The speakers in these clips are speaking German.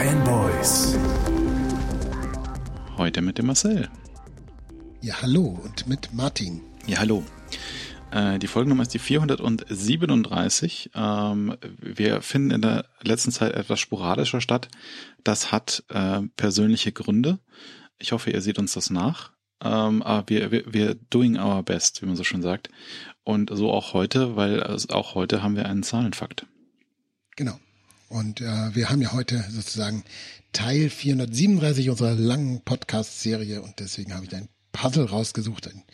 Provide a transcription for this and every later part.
Fanboys. Heute mit dem Marcel. Ja, hallo und mit Martin. Ja, hallo. Äh, die Folgennummer ist die 437. Ähm, wir finden in der letzten Zeit etwas sporadischer statt. Das hat äh, persönliche Gründe. Ich hoffe, ihr seht uns das nach. Ähm, aber wir, wir, wir doing our best, wie man so schon sagt. Und so auch heute, weil also auch heute haben wir einen Zahlenfakt. Genau. Und äh, wir haben ja heute sozusagen Teil 437 unserer langen Podcast-Serie und deswegen habe ich ein Puzzle rausgesucht, ein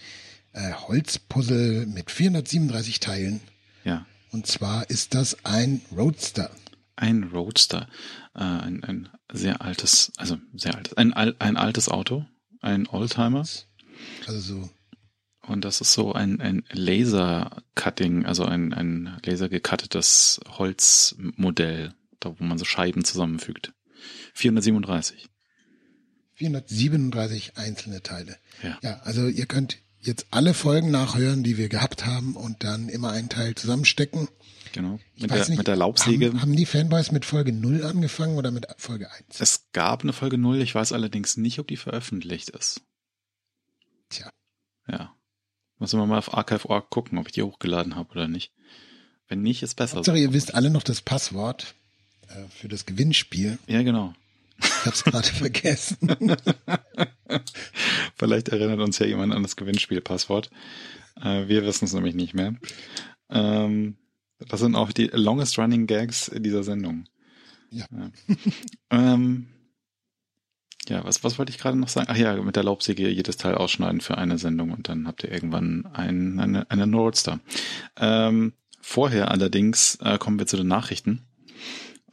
äh, Holzpuzzle mit 437 Teilen. Ja. Und zwar ist das ein Roadster. Ein Roadster, äh, ein, ein sehr altes, also sehr altes, ein, ein altes Auto, ein Oldtimer. Also so. Und das ist so ein, ein Laser-Cutting, also ein, ein lasergekattetes Holzmodell da wo man so Scheiben zusammenfügt. 437. 437 einzelne Teile. Ja. ja, also ihr könnt jetzt alle Folgen nachhören, die wir gehabt haben und dann immer einen Teil zusammenstecken. Genau. Mit der, nicht, mit der Laubsäge. Haben, haben, die Fanboys mit Folge 0 angefangen oder mit Folge 1? Es gab eine Folge 0, ich weiß allerdings nicht, ob die veröffentlicht ist. Tja. Ja. Muss wir mal auf Archive.org gucken, ob ich die hochgeladen habe oder nicht. Wenn nicht, ist besser. Sorry, ihr wisst alle noch das Passwort. Äh, für das Gewinnspiel. Ja, genau. Ich habe es gerade vergessen. Vielleicht erinnert uns ja jemand an das Gewinnspielpasswort. Äh, wir wissen es nämlich nicht mehr. Ähm, das sind auch die longest running Gags dieser Sendung. Ja. Ja, ähm, ja was, was wollte ich gerade noch sagen? Ach ja, mit der Laubsäge jedes Teil ausschneiden für eine Sendung und dann habt ihr irgendwann ein, eine, eine Roadster. Ähm, vorher allerdings äh, kommen wir zu den Nachrichten.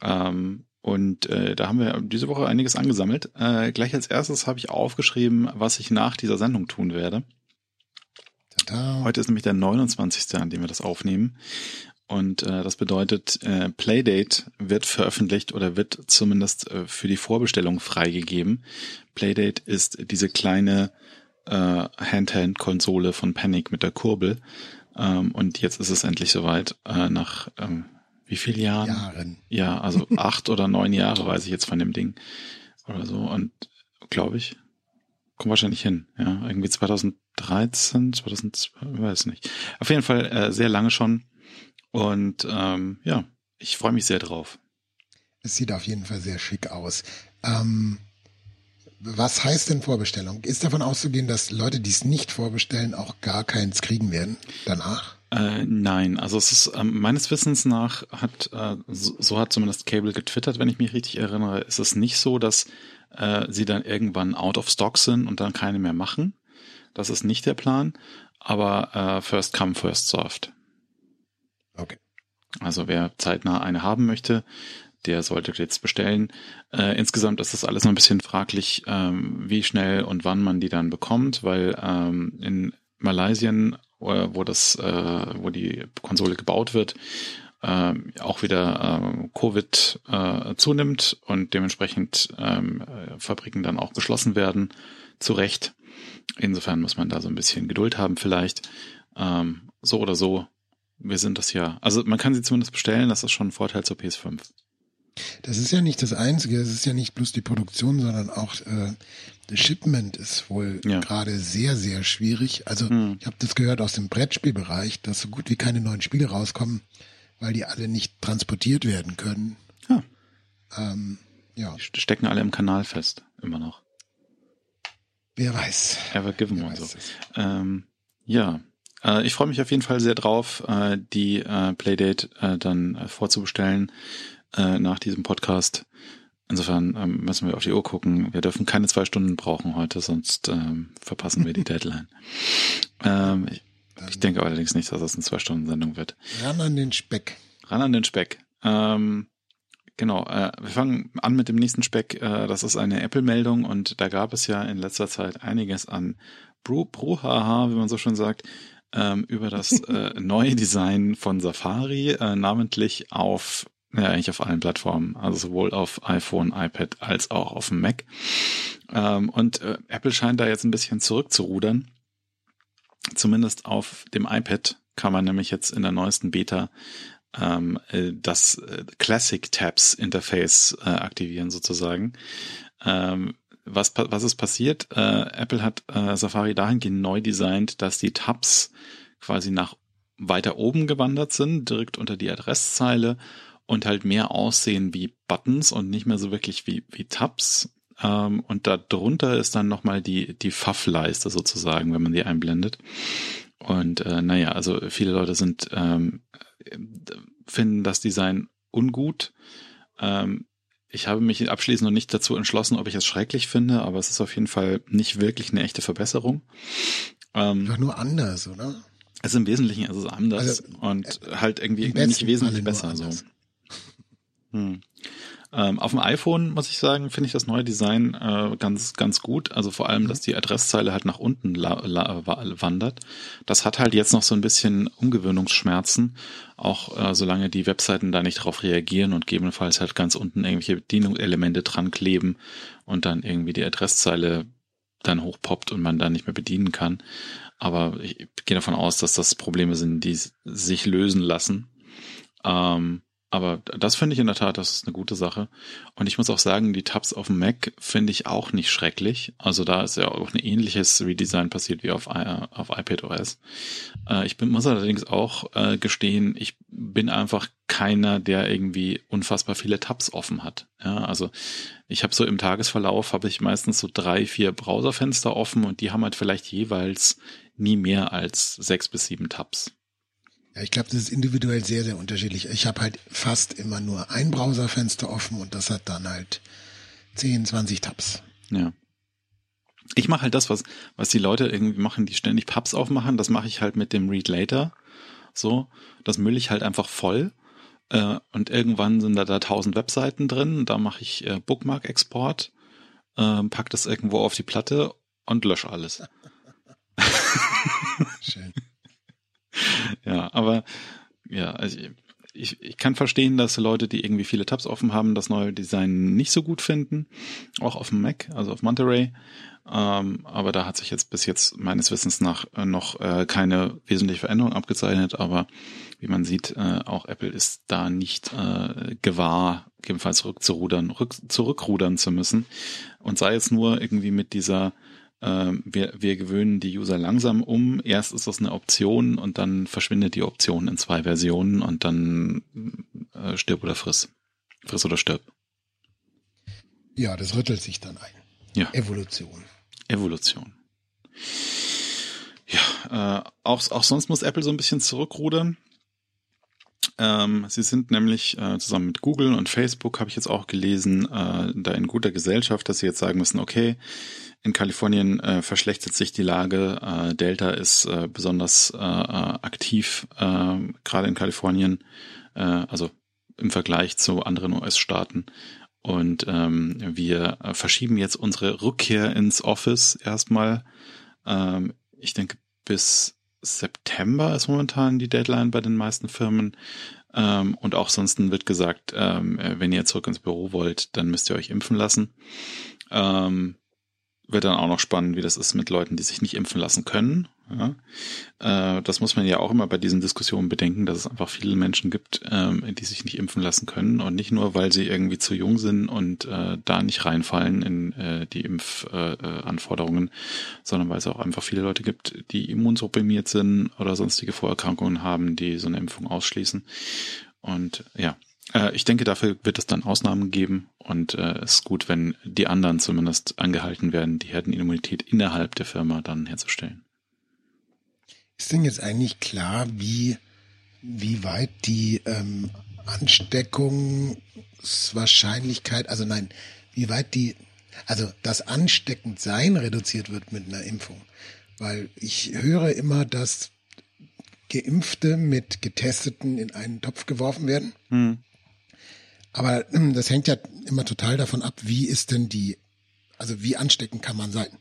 Ähm, und äh, da haben wir diese Woche einiges angesammelt. Äh, gleich als erstes habe ich aufgeschrieben, was ich nach dieser Sendung tun werde. Tada. Heute ist nämlich der 29., an dem wir das aufnehmen. Und äh, das bedeutet, äh, Playdate wird veröffentlicht oder wird zumindest äh, für die Vorbestellung freigegeben. Playdate ist diese kleine äh, Handheld-Konsole von Panic mit der Kurbel. Ähm, und jetzt ist es endlich soweit, äh, nach ähm, wie viele Jahren? Jahren. Ja, also acht oder neun Jahre weiß ich jetzt von dem Ding. Oder so. Und glaube ich, kommt wahrscheinlich hin. Ja, irgendwie 2013, 2012, weiß nicht. Auf jeden Fall äh, sehr lange schon. Und ähm, ja, ich freue mich sehr drauf. Es sieht auf jeden Fall sehr schick aus. Ähm, was heißt denn Vorbestellung? Ist davon auszugehen, dass Leute, die es nicht vorbestellen, auch gar keins kriegen werden danach? Äh, nein, also es ist ähm, meines Wissens nach hat äh, so, so, hat zumindest Cable getwittert, wenn ich mich richtig erinnere, ist es nicht so, dass äh, sie dann irgendwann out of stock sind und dann keine mehr machen. Das ist nicht der Plan, aber äh, first come first served. Okay. Also wer zeitnah eine haben möchte, der sollte jetzt bestellen. Äh, insgesamt ist das alles noch ein bisschen fraglich, ähm, wie schnell und wann man die dann bekommt, weil ähm, in Malaysia wo das, äh, wo die Konsole gebaut wird, äh, auch wieder äh, Covid äh, zunimmt und dementsprechend ähm, äh, Fabriken dann auch geschlossen werden, zu Recht. Insofern muss man da so ein bisschen Geduld haben vielleicht. Ähm, so oder so, wir sind das ja. Also man kann sie zumindest bestellen, das ist schon ein Vorteil zur PS5. Das ist ja nicht das Einzige, es ist ja nicht bloß die Produktion, sondern auch äh, das Shipment ist wohl ja. gerade sehr, sehr schwierig. Also hm. ich habe das gehört aus dem Brettspielbereich, dass so gut wie keine neuen Spiele rauskommen, weil die alle nicht transportiert werden können. Ja. Ähm, ja. Die stecken alle im Kanal fest, immer noch. Wer weiß. Ever given Wer und so. Ähm, ja, äh, ich freue mich auf jeden Fall sehr drauf, äh, die äh, Playdate äh, dann äh, vorzubestellen äh, nach diesem Podcast. Insofern ähm, müssen wir auf die Uhr gucken. Wir dürfen keine zwei Stunden brauchen heute, sonst ähm, verpassen wir die Deadline. Ähm, ich, ich denke allerdings nicht, dass das eine Zwei-Stunden-Sendung wird. Ran an den Speck. Ran an den Speck. Ähm, genau, äh, wir fangen an mit dem nächsten Speck. Äh, das ist eine Apple-Meldung und da gab es ja in letzter Zeit einiges an Bru Bruhaha, wie man so schön sagt, ähm, über das äh, neue Design von Safari, äh, namentlich auf ja, eigentlich auf allen Plattformen, also sowohl auf iPhone, iPad als auch auf dem Mac. Ähm, und äh, Apple scheint da jetzt ein bisschen zurückzurudern. Zumindest auf dem iPad kann man nämlich jetzt in der neuesten Beta ähm, äh, das äh, Classic Tabs Interface äh, aktivieren sozusagen. Ähm, was, was ist passiert? Äh, Apple hat äh, Safari dahingehend neu designt, dass die Tabs quasi nach weiter oben gewandert sind, direkt unter die Adresszeile und halt mehr aussehen wie Buttons und nicht mehr so wirklich wie, wie Tabs. Ähm, und da drunter ist dann nochmal die, die Pfaff-Leiste sozusagen, wenn man die einblendet. Und äh, naja, also viele Leute sind ähm, finden das Design ungut. Ähm, ich habe mich abschließend noch nicht dazu entschlossen, ob ich es schrecklich finde, aber es ist auf jeden Fall nicht wirklich eine echte Verbesserung. Ähm, Doch nur anders, oder? Es ist im Wesentlichen ist es anders also, und halt irgendwie nicht wesentlich besser. So. Hm. Ähm, auf dem iPhone muss ich sagen, finde ich das neue Design äh, ganz ganz gut. Also vor allem, mhm. dass die Adresszeile halt nach unten wandert. Das hat halt jetzt noch so ein bisschen Umgewöhnungsschmerzen, auch äh, solange die Webseiten da nicht drauf reagieren und gegebenenfalls halt ganz unten irgendwelche Bedienungselemente dran kleben und dann irgendwie die Adresszeile dann hochpoppt und man dann nicht mehr bedienen kann. Aber ich gehe davon aus, dass das Probleme sind, die sich lösen lassen. Ähm, aber das finde ich in der Tat, das ist eine gute Sache. Und ich muss auch sagen, die Tabs auf dem Mac finde ich auch nicht schrecklich. Also da ist ja auch ein ähnliches Redesign passiert wie auf, auf iPadOS. Äh, ich bin, muss allerdings auch äh, gestehen, ich bin einfach keiner, der irgendwie unfassbar viele Tabs offen hat. Ja, also ich habe so im Tagesverlauf habe ich meistens so drei, vier Browserfenster offen und die haben halt vielleicht jeweils nie mehr als sechs bis sieben Tabs. Ja, ich glaube, das ist individuell sehr, sehr unterschiedlich. Ich habe halt fast immer nur ein Browserfenster offen und das hat dann halt 10, 20 Tabs. Ja. Ich mache halt das, was, was die Leute irgendwie machen, die ständig Pubs aufmachen, das mache ich halt mit dem Read Later. So, das müll ich halt einfach voll. Äh, und irgendwann sind da da tausend Webseiten drin. Da mache ich äh, Bookmark-Export, äh, pack das irgendwo auf die Platte und lösche alles. Schön. ja, aber ja, also ich, ich kann verstehen, dass Leute, die irgendwie viele Tabs offen haben, das neue Design nicht so gut finden. Auch auf dem Mac, also auf Monterey. Ähm, aber da hat sich jetzt bis jetzt meines Wissens nach äh, noch äh, keine wesentliche Veränderung abgezeichnet. Aber wie man sieht, äh, auch Apple ist da nicht äh, gewahr, gegebenenfalls rückzurudern, rück, zurückrudern zu müssen. Und sei es nur irgendwie mit dieser wir, wir gewöhnen die User langsam um. Erst ist das eine Option und dann verschwindet die Option in zwei Versionen und dann äh, stirb oder friss. Friss oder stirb. Ja, das rüttelt sich dann ein. Ja. Evolution. Evolution. Ja, äh, auch, auch sonst muss Apple so ein bisschen zurückrudern. Ähm, sie sind nämlich äh, zusammen mit Google und Facebook, habe ich jetzt auch gelesen, äh, da in guter Gesellschaft, dass sie jetzt sagen müssen, okay, in Kalifornien äh, verschlechtert sich die Lage. Äh, Delta ist äh, besonders äh, aktiv, gerade in Kalifornien, also im Vergleich zu anderen US-Staaten. Und ähm, wir verschieben jetzt unsere Rückkehr ins Office erstmal. Ähm, ich denke, bis September ist momentan die Deadline bei den meisten Firmen. Ähm, und auch sonst wird gesagt, ähm, wenn ihr zurück ins Büro wollt, dann müsst ihr euch impfen lassen. Ähm, wird dann auch noch spannend, wie das ist mit Leuten, die sich nicht impfen lassen können. Ja, äh, das muss man ja auch immer bei diesen Diskussionen bedenken, dass es einfach viele Menschen gibt, ähm, die sich nicht impfen lassen können und nicht nur, weil sie irgendwie zu jung sind und äh, da nicht reinfallen in äh, die Impfanforderungen, äh, sondern weil es auch einfach viele Leute gibt, die immunsupprimiert sind oder sonstige Vorerkrankungen haben, die so eine Impfung ausschließen. Und ja, äh, ich denke, dafür wird es dann Ausnahmen geben und äh, es ist gut, wenn die anderen zumindest angehalten werden, die Herdenimmunität innerhalb der Firma dann herzustellen. Ist denn jetzt eigentlich klar, wie, wie weit die ähm, Ansteckungswahrscheinlichkeit, also nein, wie weit die, also das Ansteckendsein reduziert wird mit einer Impfung? Weil ich höre immer, dass Geimpfte mit Getesteten in einen Topf geworfen werden. Hm. Aber hm, das hängt ja immer total davon ab, wie ist denn die, also wie ansteckend kann man sein.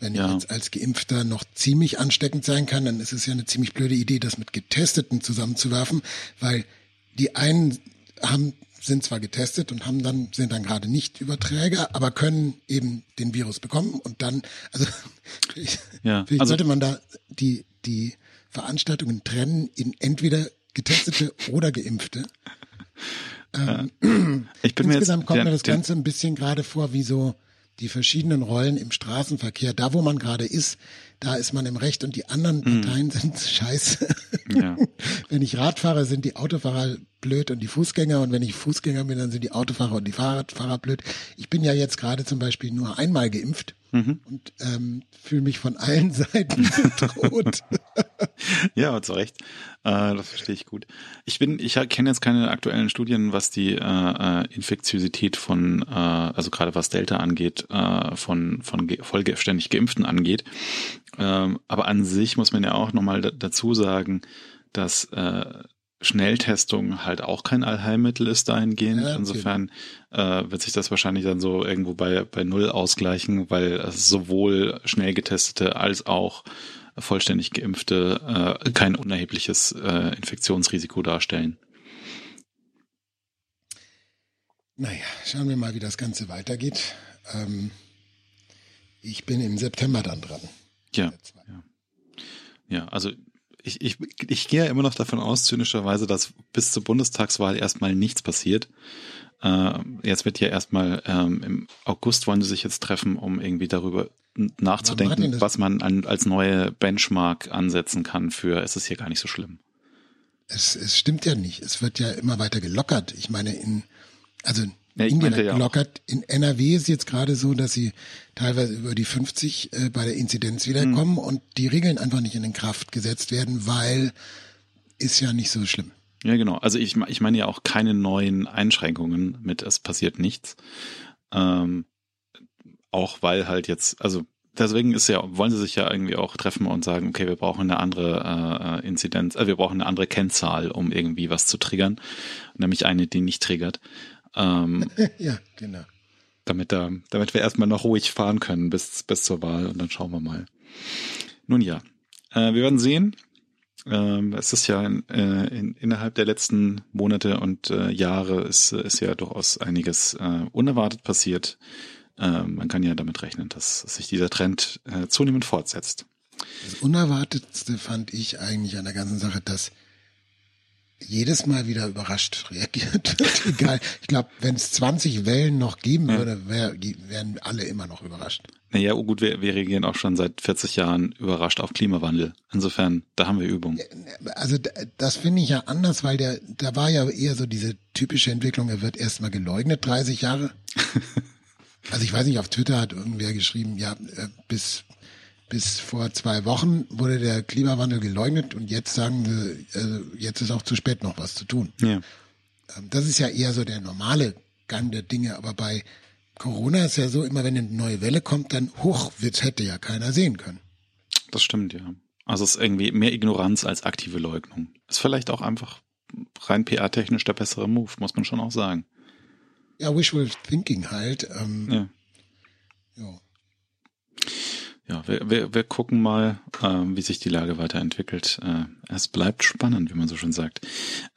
Wenn ja. ich jetzt als Geimpfter noch ziemlich ansteckend sein kann, dann ist es ja eine ziemlich blöde Idee, das mit Getesteten zusammenzuwerfen, weil die einen haben sind zwar getestet und haben dann sind dann gerade nicht Überträger, aber können eben den Virus bekommen und dann also ich, ja, vielleicht also, sollte man da die die Veranstaltungen trennen in entweder Getestete oder Geimpfte. Ähm, ich bin insgesamt mir jetzt, kommt der, mir das Ganze ein bisschen gerade vor wie so die verschiedenen Rollen im Straßenverkehr. Da, wo man gerade ist, da ist man im Recht und die anderen mhm. Parteien sind scheiße. Ja. wenn ich Radfahrer sind die Autofahrer blöd und die Fußgänger und wenn ich Fußgänger bin, dann sind die Autofahrer und die Fahrradfahrer blöd. Ich bin ja jetzt gerade zum Beispiel nur einmal geimpft mhm. und ähm, fühle mich von allen Seiten bedroht. ja, zu Recht. Äh, das verstehe ich gut. Ich bin, ich kenne jetzt keine aktuellen Studien, was die äh, äh, Infektiosität von, äh, also gerade was Delta angeht, äh, von, von vollständig Geimpften angeht. Ähm, aber an sich muss man ja auch nochmal dazu sagen, dass äh, Schnelltestung halt auch kein Allheilmittel ist dahingehend. Ja, Insofern äh, wird sich das wahrscheinlich dann so irgendwo bei, bei Null ausgleichen, weil sowohl schnell getestete als auch vollständig geimpfte äh, kein unerhebliches äh, Infektionsrisiko darstellen. Naja, schauen wir mal, wie das Ganze weitergeht. Ähm, ich bin im September dann dran. Ja. Ja, ja also ich, ich, ich gehe ja immer noch davon aus, zynischerweise, dass bis zur Bundestagswahl erstmal nichts passiert. Äh, jetzt wird ja erstmal ähm, im August wollen sie sich jetzt treffen, um irgendwie darüber nachzudenken, was man an, als neue Benchmark ansetzen kann für es ist hier gar nicht so schlimm. Es, es stimmt ja nicht. Es wird ja immer weiter gelockert. Ich meine, in, also ja, Indien hat gelockert. In NRW ist jetzt gerade so, dass sie teilweise über die 50 äh, bei der Inzidenz wiederkommen mhm. und die Regeln einfach nicht in Kraft gesetzt werden, weil ist ja nicht so schlimm. Ja, genau. Also ich, ich meine ja auch keine neuen Einschränkungen mit es passiert nichts. Ähm, auch weil halt jetzt, also deswegen ist ja, wollen sie sich ja irgendwie auch treffen und sagen, okay, wir brauchen eine andere äh, Inzidenz, äh, wir brauchen eine andere Kennzahl, um irgendwie was zu triggern, nämlich eine, die nicht triggert. Ähm, ja, genau. Damit, da, damit wir erstmal noch ruhig fahren können bis, bis zur Wahl und dann schauen wir mal. Nun ja, äh, wir werden sehen. Ähm, es ist ja in, äh, in, innerhalb der letzten Monate und äh, Jahre ist, ist ja durchaus einiges äh, unerwartet passiert. Äh, man kann ja damit rechnen, dass sich dieser Trend äh, zunehmend fortsetzt. Das Unerwartetste fand ich eigentlich an der ganzen Sache, dass jedes Mal wieder überrascht reagiert wird. Egal. Ich glaube, wenn es 20 Wellen noch geben würde, wär, wären alle immer noch überrascht. Naja, oh gut, wir, wir reagieren auch schon seit 40 Jahren überrascht auf Klimawandel. Insofern, da haben wir Übung. Also das finde ich ja anders, weil der, da war ja eher so diese typische Entwicklung, er wird erstmal geleugnet, 30 Jahre. also ich weiß nicht, auf Twitter hat irgendwer geschrieben, ja, äh, bis bis vor zwei Wochen wurde der Klimawandel geleugnet und jetzt sagen sie, äh, jetzt ist auch zu spät noch was zu tun. Ja. Ähm, das ist ja eher so der normale Gang der Dinge, aber bei Corona ist ja so, immer wenn eine neue Welle kommt, dann hoch wird, hätte ja keiner sehen können. Das stimmt, ja. Also es ist irgendwie mehr Ignoranz als aktive Leugnung. Ist vielleicht auch einfach rein PR-technisch der bessere Move, muss man schon auch sagen. Ja, Wishful Thinking halt. Ähm, ja. ja ja, wir, wir, wir gucken mal, ähm, wie sich die Lage weiterentwickelt. Äh, es bleibt spannend, wie man so schon sagt.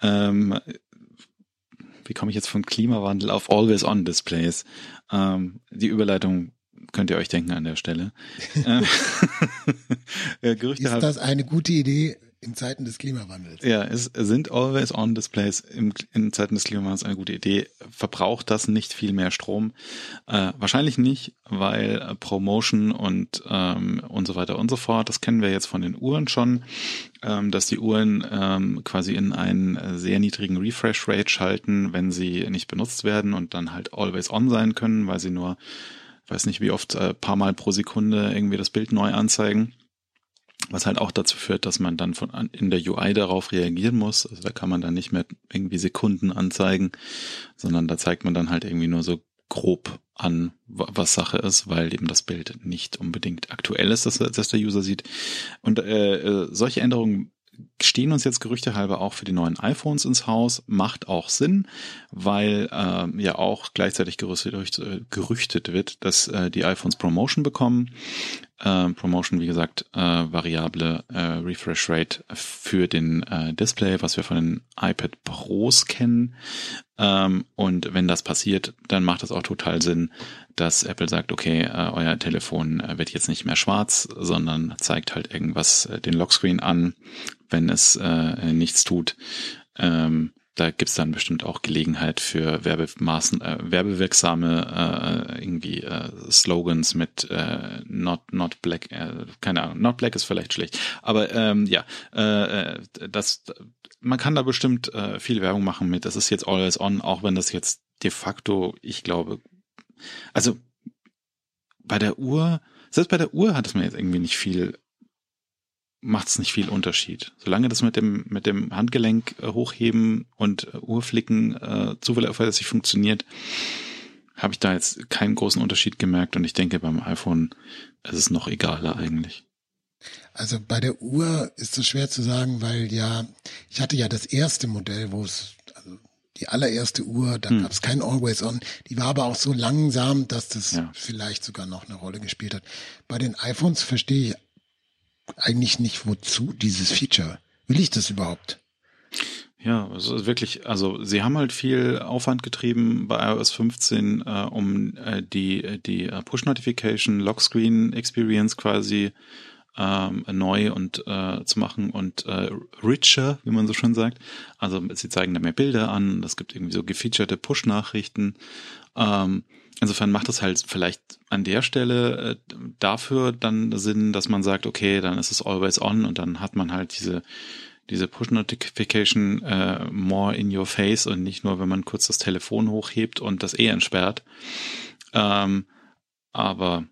Ähm, wie komme ich jetzt von Klimawandel auf Always-On-Displays? Ähm, die Überleitung könnt ihr euch denken an der Stelle. äh, Gerüchte Ist das eine gute Idee? In Zeiten des Klimawandels. Ja, es sind Always-On-Displays in Zeiten des Klimawandels eine gute Idee. Verbraucht das nicht viel mehr Strom? Äh, wahrscheinlich nicht, weil Promotion und ähm, und so weiter und so fort, das kennen wir jetzt von den Uhren schon, ähm, dass die Uhren ähm, quasi in einen sehr niedrigen Refresh-Rate schalten, wenn sie nicht benutzt werden und dann halt Always-On sein können, weil sie nur, weiß nicht wie oft, äh, paar Mal pro Sekunde irgendwie das Bild neu anzeigen was halt auch dazu führt, dass man dann von in der UI darauf reagieren muss. Also da kann man dann nicht mehr irgendwie Sekunden anzeigen, sondern da zeigt man dann halt irgendwie nur so grob an, was Sache ist, weil eben das Bild nicht unbedingt aktuell ist, dass, dass der User sieht. Und äh, äh solche Änderungen stehen uns jetzt Gerüchte halber auch für die neuen iPhones ins Haus. Macht auch Sinn, weil äh, ja auch gleichzeitig gerüchtet, äh, gerüchtet wird, dass äh, die iPhones Promotion bekommen. Äh, Promotion, wie gesagt, äh, variable äh, Refresh Rate für den äh, Display, was wir von den iPad Pros kennen. Ähm, und wenn das passiert, dann macht es auch total Sinn, dass Apple sagt, okay, äh, euer Telefon äh, wird jetzt nicht mehr schwarz, sondern zeigt halt irgendwas äh, den Lockscreen an, wenn es äh, nichts tut. Ähm, da gibt's dann bestimmt auch Gelegenheit für Werbemaßen, äh, werbewirksame äh, irgendwie äh, Slogans mit äh, not not black, äh, keine Ahnung, not black ist vielleicht schlecht, aber ähm, ja, äh, äh, das man kann da bestimmt äh, viel Werbung machen mit. Das ist jetzt always on, auch wenn das jetzt de facto, ich glaube, also bei der Uhr, selbst bei der Uhr hat es mir jetzt irgendwie nicht viel macht es nicht viel Unterschied. Solange das mit dem, mit dem Handgelenk äh, hochheben und äh, Uhrflicken äh, zuverlässig funktioniert, habe ich da jetzt keinen großen Unterschied gemerkt und ich denke beim iPhone ist es noch egaler eigentlich. Also bei der Uhr ist es schwer zu sagen, weil ja, ich hatte ja das erste Modell, wo es, also die allererste Uhr, da hm. gab es kein Always On. Die war aber auch so langsam, dass das ja. vielleicht sogar noch eine Rolle gespielt hat. Bei den iPhones verstehe ich eigentlich nicht, wozu dieses Feature. Will ich das überhaupt? Ja, es ist wirklich, also sie haben halt viel Aufwand getrieben bei iOS 15, äh, um äh, die, die äh, Push-Notification, Lockscreen-Experience quasi ähm, neu und äh, zu machen und äh, richer, wie man so schön sagt. Also sie zeigen da mehr Bilder an, es gibt irgendwie so gefeaturete Push-Nachrichten. Ähm, Insofern macht es halt vielleicht an der Stelle äh, dafür dann Sinn, dass man sagt, okay, dann ist es always on und dann hat man halt diese diese Push Notification äh, more in your face und nicht nur, wenn man kurz das Telefon hochhebt und das eh entsperrt. Ähm, aber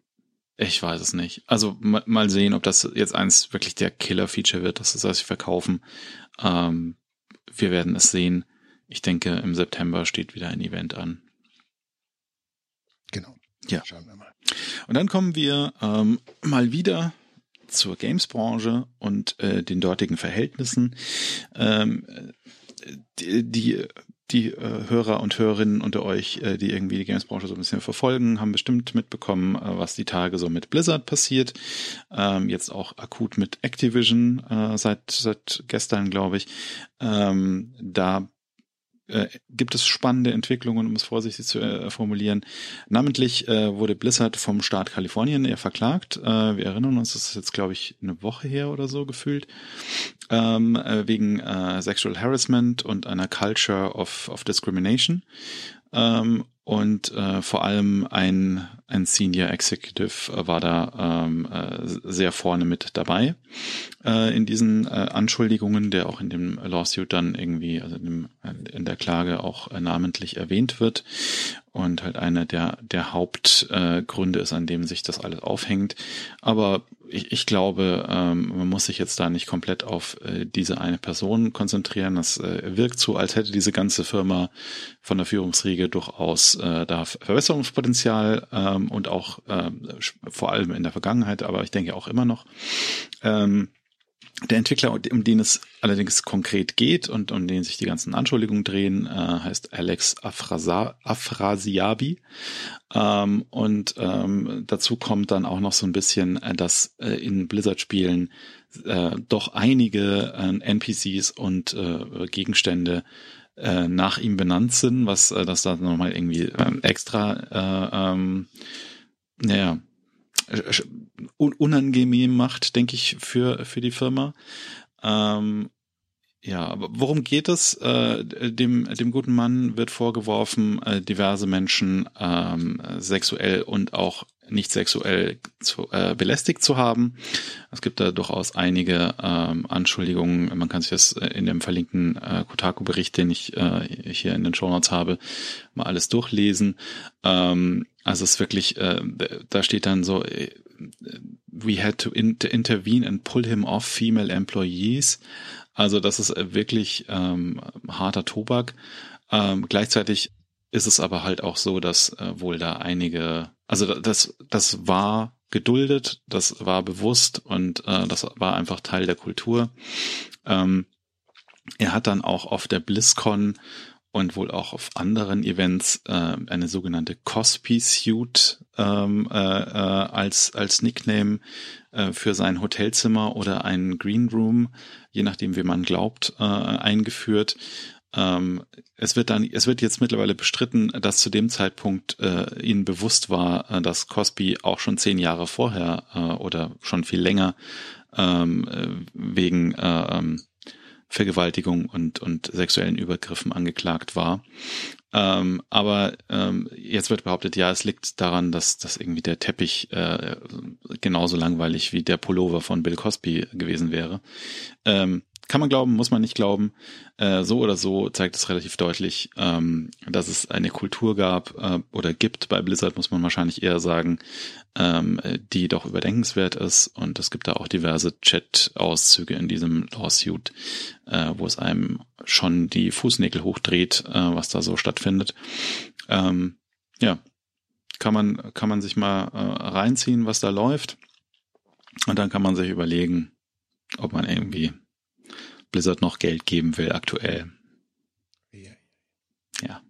ich weiß es nicht. Also mal, mal sehen, ob das jetzt eins wirklich der Killer-Feature wird, dass das sie verkaufen. Ähm, wir werden es sehen. Ich denke, im September steht wieder ein Event an. Ja. Schauen wir mal. Und dann kommen wir ähm, mal wieder zur Games-Branche und äh, den dortigen Verhältnissen. Ähm, die, die, die äh, Hörer und Hörerinnen unter euch, äh, die irgendwie die Games-Branche so ein bisschen verfolgen, haben bestimmt mitbekommen, äh, was die Tage so mit Blizzard passiert. Ähm, jetzt auch akut mit Activision äh, seit, seit gestern, glaube ich. Ähm, da äh, gibt es spannende Entwicklungen, um es vorsichtig zu äh, formulieren. Namentlich äh, wurde Blizzard vom Staat Kalifornien eher verklagt. Äh, wir erinnern uns, das ist jetzt, glaube ich, eine Woche her oder so gefühlt, ähm, äh, wegen äh, Sexual Harassment und einer Culture of, of Discrimination. Ähm, und äh, vor allem ein, ein Senior Executive war da ähm, äh, sehr vorne mit dabei äh, in diesen äh, Anschuldigungen, der auch in dem Lawsuit dann irgendwie, also in, dem, in der Klage auch äh, namentlich erwähnt wird und halt einer der, der Hauptgründe äh, ist, an dem sich das alles aufhängt. Aber ich, ich glaube, ähm, man muss sich jetzt da nicht komplett auf äh, diese eine Person konzentrieren. Das äh, wirkt so, als hätte diese ganze Firma von der Führungsriege durchaus äh, da Verbesserungspotenzial ähm, und auch äh, vor allem in der Vergangenheit, aber ich denke auch immer noch. Ähm, der Entwickler, um den es allerdings konkret geht und um den sich die ganzen Anschuldigungen drehen, äh, heißt Alex Afrasiabi. Ähm, und ähm, dazu kommt dann auch noch so ein bisschen, äh, dass äh, in Blizzard-Spielen äh, doch einige äh, NPCs und äh, Gegenstände nach ihm benannt sind, was das da nochmal irgendwie äh, extra, äh, ähm, naja, unangenehm macht, denke ich, für, für die Firma. Ähm, ja, aber worum geht es? Äh, dem, dem guten Mann wird vorgeworfen, äh, diverse Menschen ähm, sexuell und auch nicht sexuell zu, äh, belästigt zu haben. Es gibt da durchaus einige ähm, Anschuldigungen. Man kann sich das äh, in dem verlinkten äh, Kotaku-Bericht, den ich äh, hier in den Show Notes habe, mal alles durchlesen. Ähm, also es ist wirklich, äh, da steht dann so, äh, we had to inter intervene and pull him off female employees. Also das ist äh, wirklich ähm, harter Tobak. Ähm, gleichzeitig ist es aber halt auch so, dass äh, wohl da einige, also das, das war geduldet, das war bewusst und äh, das war einfach Teil der Kultur. Ähm, er hat dann auch auf der BlizzCon und wohl auch auf anderen Events äh, eine sogenannte Cosby Suite ähm, äh, äh, als als Nickname äh, für sein Hotelzimmer oder einen Green Room, je nachdem wie man glaubt, äh, eingeführt. Ähm, es wird dann, es wird jetzt mittlerweile bestritten, dass zu dem Zeitpunkt äh, ihnen bewusst war, äh, dass Cosby auch schon zehn Jahre vorher äh, oder schon viel länger ähm, äh, wegen äh, ähm, Vergewaltigung und, und sexuellen Übergriffen angeklagt war. Ähm, aber ähm, jetzt wird behauptet, ja, es liegt daran, dass, dass irgendwie der Teppich äh, genauso langweilig wie der Pullover von Bill Cosby gewesen wäre. Ähm, kann man glauben, muss man nicht glauben. Äh, so oder so zeigt es relativ deutlich, ähm, dass es eine Kultur gab äh, oder gibt bei Blizzard, muss man wahrscheinlich eher sagen, ähm, die doch überdenkenswert ist. Und es gibt da auch diverse Chat-Auszüge in diesem Lawsuit, äh, wo es einem schon die Fußnägel hochdreht, äh, was da so stattfindet. Ähm, ja, kann man, kann man sich mal äh, reinziehen, was da läuft. Und dann kann man sich überlegen, ob man irgendwie Blizzard noch Geld geben will aktuell. Ja.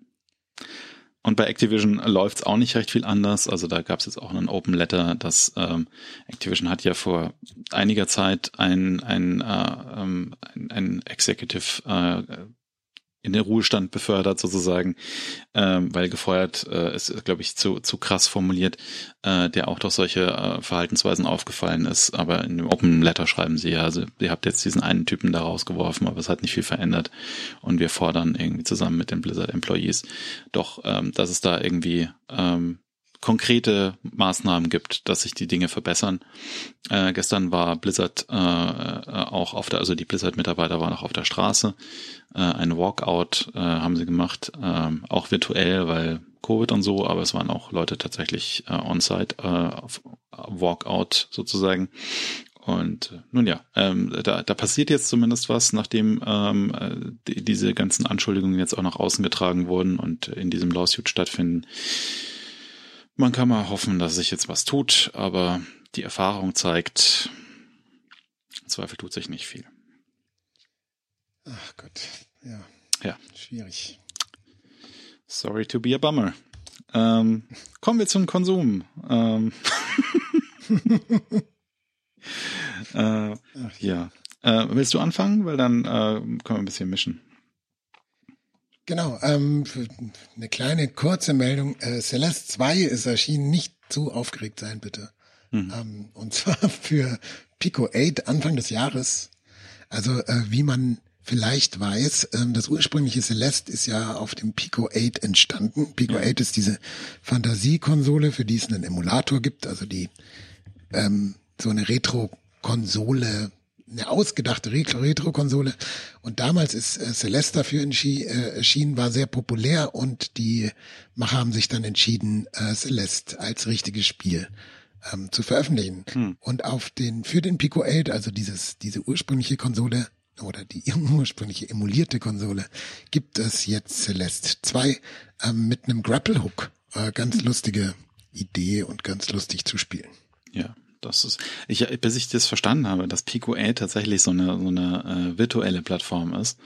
Und bei Activision läuft es auch nicht recht viel anders. Also da gab es jetzt auch einen Open Letter, dass ähm, Activision hat ja vor einiger Zeit ein, ein, äh, ähm, ein, ein Executive äh, in den Ruhestand befördert sozusagen, ähm, weil gefeuert äh, ist, glaube ich, zu, zu krass formuliert, äh, der auch durch solche äh, Verhaltensweisen aufgefallen ist. Aber in dem Open Letter schreiben sie ja, also ihr habt jetzt diesen einen Typen da rausgeworfen, aber es hat nicht viel verändert. Und wir fordern irgendwie zusammen mit den Blizzard Employees doch, ähm, dass es da irgendwie ähm, konkrete Maßnahmen gibt, dass sich die Dinge verbessern. Äh, gestern war Blizzard äh, auch auf der, also die Blizzard-Mitarbeiter waren auch auf der Straße. Äh, ein Walkout äh, haben sie gemacht, äh, auch virtuell, weil Covid und so, aber es waren auch Leute tatsächlich äh, on-site, äh, auf Walkout sozusagen. Und äh, nun ja, ähm, da, da passiert jetzt zumindest was, nachdem ähm, äh, die, diese ganzen Anschuldigungen jetzt auch nach außen getragen wurden und in diesem Lawsuit stattfinden. Man kann mal hoffen, dass sich jetzt was tut, aber die Erfahrung zeigt, im Zweifel tut sich nicht viel. Ach Gott, ja. Ja. Schwierig. Sorry to be a bummer. Ähm, kommen wir zum Konsum. Ähm äh, ja. Äh, willst du anfangen? Weil dann äh, können wir ein bisschen mischen. Genau, ähm, eine kleine kurze Meldung. Äh, Celeste 2 ist erschienen, nicht zu aufgeregt sein, bitte. Mhm. Ähm, und zwar für Pico 8 Anfang des Jahres. Also äh, wie man vielleicht weiß, ähm, das ursprüngliche Celeste ist ja auf dem Pico 8 entstanden. Pico ja. 8 ist diese Fantasiekonsole, für die es einen Emulator gibt, also die ähm, so eine Retro-Konsole eine ausgedachte Retro-Konsole. Und damals ist äh, Celeste dafür äh, erschienen, war sehr populär und die Macher haben sich dann entschieden, äh, Celeste als richtiges Spiel ähm, zu veröffentlichen. Hm. Und auf den, für den Pico 8, also dieses, diese ursprüngliche Konsole oder die ursprüngliche emulierte Konsole, gibt es jetzt Celeste 2 ähm, mit einem Grapple Hook. Äh, ganz lustige Idee und ganz lustig zu spielen. Ja. Das ist, ich, bis ich das verstanden habe, dass Pico 8 tatsächlich so eine, so eine äh, virtuelle Plattform ist,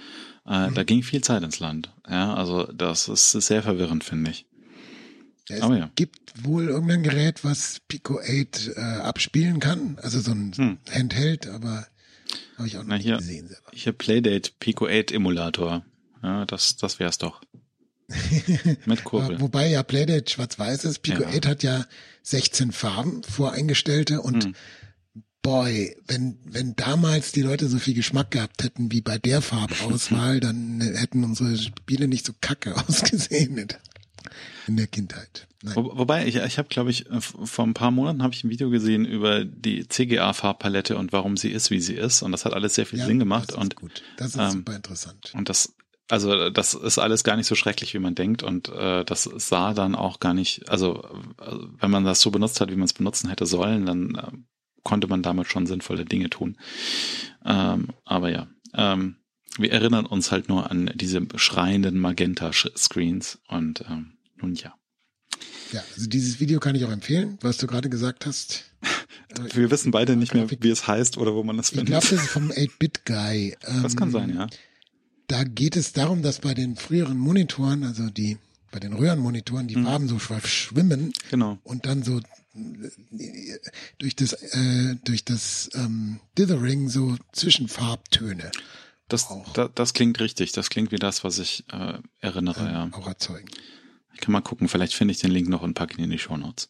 äh, mhm. da ging viel Zeit ins Land. Ja, also das ist sehr verwirrend, finde ich. Es Aber ja. gibt wohl irgendein Gerät, was Pico 8 äh, abspielen kann, also so ein hm. Handheld, aber habe ich auch noch Na, nicht hier, gesehen selber. Hier Playdate Pico 8 Emulator. Ja, das, das wär's doch. Mit Kurbel. Wobei ja Playdate schwarz-weiß ist. Pico ja. 8 hat ja 16 Farben voreingestellte und hm. boy, wenn, wenn damals die Leute so viel Geschmack gehabt hätten wie bei der Farbauswahl, dann hätten unsere Spiele nicht so kacke ausgesehen in der Kindheit. Wo, wobei, ich, ich habe, glaube ich, vor ein paar Monaten habe ich ein Video gesehen über die CGA-Farbpalette und warum sie ist, wie sie ist. Und das hat alles sehr viel ja, Sinn gemacht. Das ist und gut. Das ist ähm, super interessant. Und das also das ist alles gar nicht so schrecklich, wie man denkt und äh, das sah dann auch gar nicht, also äh, wenn man das so benutzt hat, wie man es benutzen hätte sollen, dann äh, konnte man damit schon sinnvolle Dinge tun. Ähm, aber ja, ähm, wir erinnern uns halt nur an diese schreienden Magenta-Screens und ähm, nun ja. Ja, also dieses Video kann ich auch empfehlen, was du gerade gesagt hast. wir wissen beide nicht mehr, wie es heißt oder wo man das findet. Ich glaube, das ist vom 8-Bit-Guy. das kann sein, ja da geht es darum, dass bei den früheren Monitoren, also die bei den Röhrenmonitoren, die mhm. Farben so schwimmen genau. und dann so äh, durch das äh, durch das ähm, Dithering so Zwischenfarbtöne. Das, da, das klingt richtig. Das klingt wie das, was ich äh, erinnere. Ähm, ja. Auch erzeugen. Ich kann mal gucken. Vielleicht finde ich den Link noch und packe ihn in die Show Notes.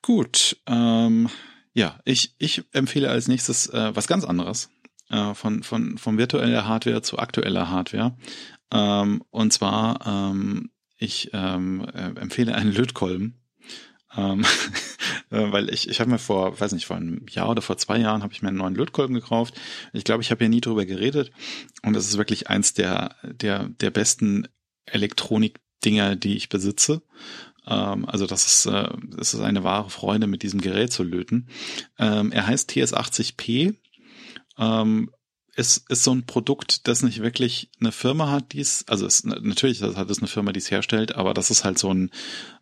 Gut. Ähm, ja, ich, ich empfehle als nächstes äh, was ganz anderes. Äh, von, von, von virtueller Hardware zu aktueller Hardware. Ähm, und zwar, ähm, ich ähm, äh, empfehle einen Lötkolben. Ähm, äh, weil ich, ich habe mir vor, weiß nicht, vor einem Jahr oder vor zwei Jahren habe ich mir einen neuen Lötkolben gekauft. Ich glaube, ich habe ja nie drüber geredet. Und das ist wirklich eins der, der, der besten Elektronik-Dinger, die ich besitze. Ähm, also das ist, äh, das ist eine wahre Freude, mit diesem Gerät zu löten. Ähm, er heißt TS80P. Ähm, ist, ist so ein Produkt, das nicht wirklich eine Firma hat, die es, also es, natürlich hat es eine Firma, die es herstellt, aber das ist halt so ein,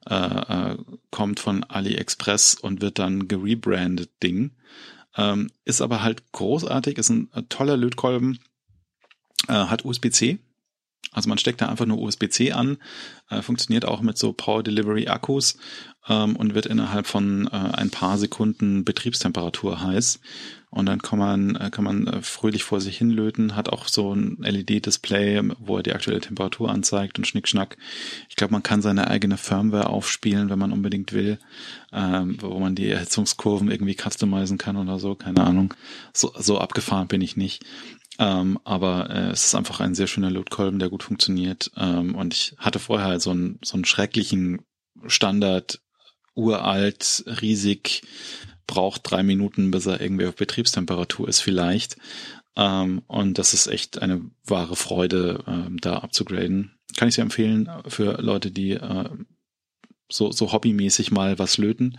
äh, äh, kommt von AliExpress und wird dann gerebrandet Ding. Ähm, ist aber halt großartig, ist ein, ein toller Lötkolben, äh, hat USB-C, also man steckt da einfach nur USB-C an, äh, funktioniert auch mit so Power Delivery Akkus ähm, und wird innerhalb von äh, ein paar Sekunden Betriebstemperatur heiß. Und dann kann man, äh, kann man äh, fröhlich vor sich hinlöten, hat auch so ein LED-Display, wo er die aktuelle Temperatur anzeigt und Schnickschnack. Ich glaube, man kann seine eigene Firmware aufspielen, wenn man unbedingt will, ähm, wo man die Erhitzungskurven irgendwie customizen kann oder so, keine Ahnung. So, so abgefahren bin ich nicht. Ähm, aber äh, es ist einfach ein sehr schöner Lootkolben, der gut funktioniert. Ähm, und ich hatte vorher halt so einen, so einen schrecklichen Standard, uralt, riesig, braucht drei Minuten, bis er irgendwie auf Betriebstemperatur ist vielleicht. Ähm, und das ist echt eine wahre Freude, ähm, da abzugraden. Kann ich sehr empfehlen für Leute, die äh, so, so hobbymäßig mal was löten.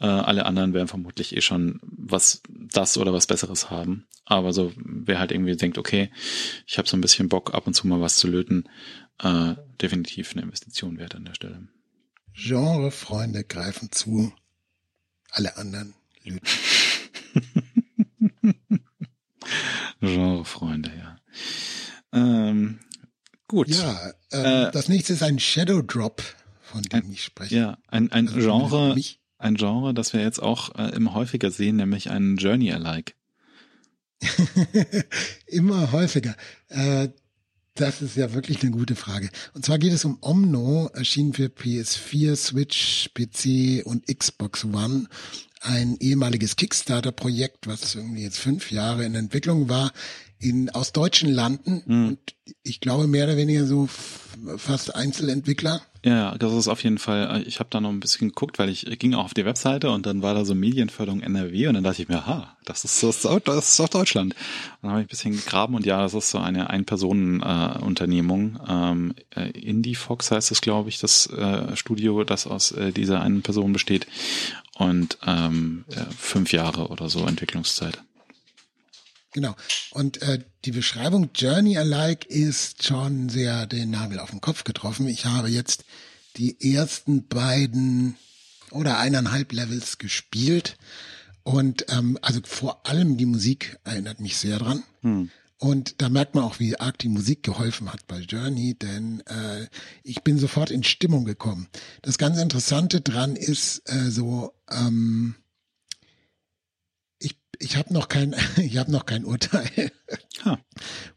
Äh, alle anderen werden vermutlich eh schon was das oder was Besseres haben. Aber so, wer halt irgendwie denkt, okay, ich habe so ein bisschen Bock, ab und zu mal was zu löten, äh, definitiv eine Investition wert an der Stelle. Genrefreunde greifen zu, alle anderen. Genrefreunde, ja. Ähm, gut. Ja, ähm, äh, das nächste ist ein Shadow Drop von dem ein, ich spreche. Ja, ein, ein also Genre, ein Genre, das wir jetzt auch äh, immer häufiger sehen, nämlich ein Journey-alike. immer häufiger. Äh, das ist ja wirklich eine gute Frage. Und zwar geht es um Omno, erschienen für PS4, Switch, PC und Xbox One. Ein ehemaliges Kickstarter-Projekt, was irgendwie jetzt fünf Jahre in Entwicklung war, in, aus deutschen Landen. Mhm. Und ich glaube mehr oder weniger so fast Einzelentwickler. Ja, das ist auf jeden Fall, äh, ich habe da noch ein bisschen geguckt, weil ich ging auch auf die Webseite und dann war da so Medienförderung NRW und dann dachte ich mir, ha, das ist, das ist, das ist Deutschland. Und dann habe ich ein bisschen gegraben und ja, das ist so eine Ein-Personen-Unternehmung. Ähm, äh, Indie Fox heißt es, glaube ich, das äh, Studio, das aus äh, dieser einen Person besteht. Und ähm, fünf Jahre oder so Entwicklungszeit. Genau. Und äh, die Beschreibung Journey Alike ist schon sehr den Nagel auf den Kopf getroffen. Ich habe jetzt die ersten beiden oder eineinhalb Levels gespielt. Und ähm, also vor allem die Musik erinnert mich sehr dran. Hm. Und da merkt man auch, wie arg die Musik geholfen hat bei Journey, denn äh, ich bin sofort in Stimmung gekommen. Das ganz Interessante dran ist äh, so, ähm, ich habe noch kein, ich habe noch kein Urteil, ha.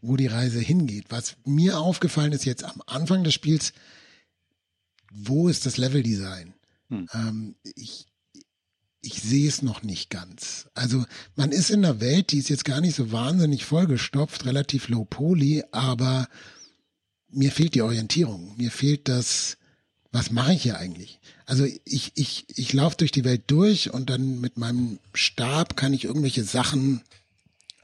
wo die Reise hingeht. Was mir aufgefallen ist jetzt am Anfang des Spiels, wo ist das Leveldesign? Hm. Ähm, ich, ich sehe es noch nicht ganz. Also man ist in einer Welt, die ist jetzt gar nicht so wahnsinnig vollgestopft, relativ low poly, aber mir fehlt die Orientierung. Mir fehlt das, was mache ich hier eigentlich? Also ich, ich, ich laufe durch die Welt durch und dann mit meinem Stab kann ich irgendwelche Sachen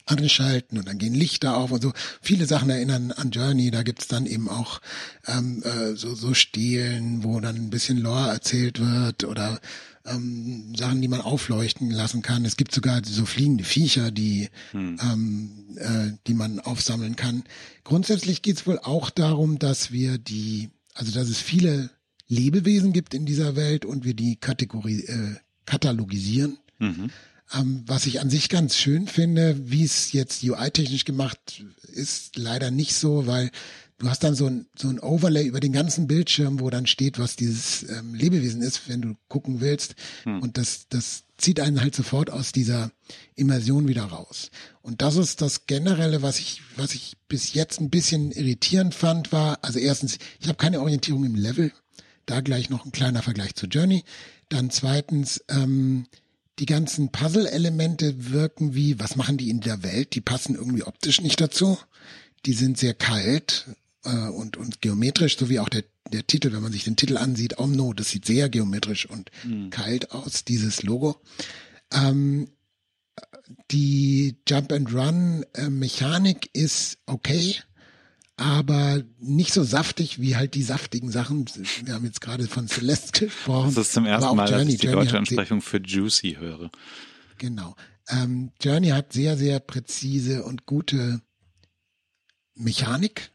anschalten und dann gehen Lichter auf und so. Viele Sachen erinnern an Journey. Da gibt's dann eben auch ähm, äh, so, so Stelen, wo dann ein bisschen Lore erzählt wird oder ähm, Sachen, die man aufleuchten lassen kann. Es gibt sogar so fliegende Viecher, die, hm. ähm, äh, die man aufsammeln kann. Grundsätzlich geht's wohl auch darum, dass wir die, also dass es viele Lebewesen gibt in dieser Welt und wir die Kategorie, äh, katalogisieren. Mhm. Ähm, was ich an sich ganz schön finde, wie es jetzt UI-technisch gemacht ist, leider nicht so, weil du hast dann so ein, so ein Overlay über den ganzen Bildschirm, wo dann steht, was dieses ähm, Lebewesen ist, wenn du gucken willst. Hm. Und das, das zieht einen halt sofort aus dieser Immersion wieder raus. Und das ist das Generelle, was ich, was ich bis jetzt ein bisschen irritierend fand, war, also erstens, ich habe keine Orientierung im Level. Da gleich noch ein kleiner Vergleich zu Journey. Dann zweitens, ähm, die ganzen Puzzle-Elemente wirken wie, was machen die in der Welt? Die passen irgendwie optisch nicht dazu. Die sind sehr kalt äh, und, und geometrisch, so wie auch der, der Titel, wenn man sich den Titel ansieht, Omno, das sieht sehr geometrisch und mhm. kalt aus, dieses Logo. Ähm, die Jump and Run äh, Mechanik ist okay, aber nicht so saftig wie halt die saftigen Sachen. Wir haben jetzt gerade von Celeste gesprochen. Das ist zum ersten Mal, Journey, dass ich die Journey deutsche Entsprechung für Juicy höre. Genau. Ähm, Journey hat sehr, sehr präzise und gute Mechanik.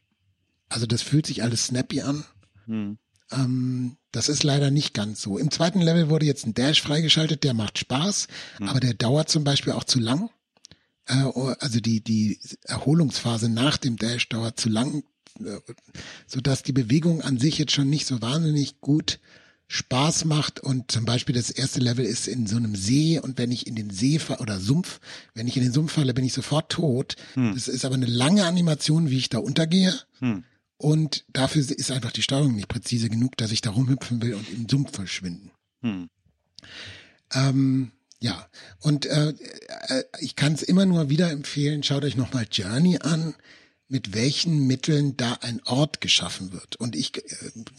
Also das fühlt sich alles snappy an. Hm. Ähm, das ist leider nicht ganz so. Im zweiten Level wurde jetzt ein Dash freigeschaltet, der macht Spaß, hm. aber der dauert zum Beispiel auch zu lang. Äh, also die, die Erholungsphase nach dem Dash dauert zu lang, äh, so dass die Bewegung an sich jetzt schon nicht so wahnsinnig gut Spaß macht und zum Beispiel das erste Level ist in so einem See und wenn ich in den See falle oder Sumpf, wenn ich in den Sumpf falle, bin ich sofort tot. Hm. Das ist aber eine lange Animation, wie ich da untergehe. Hm. Und dafür ist einfach die Steuerung nicht präzise genug, dass ich da rumhüpfen will und im Sumpf verschwinden. Hm. Ähm, ja, und äh, äh, ich kann es immer nur wieder empfehlen, schaut euch nochmal Journey an, mit welchen Mitteln da ein Ort geschaffen wird. Und ich, äh,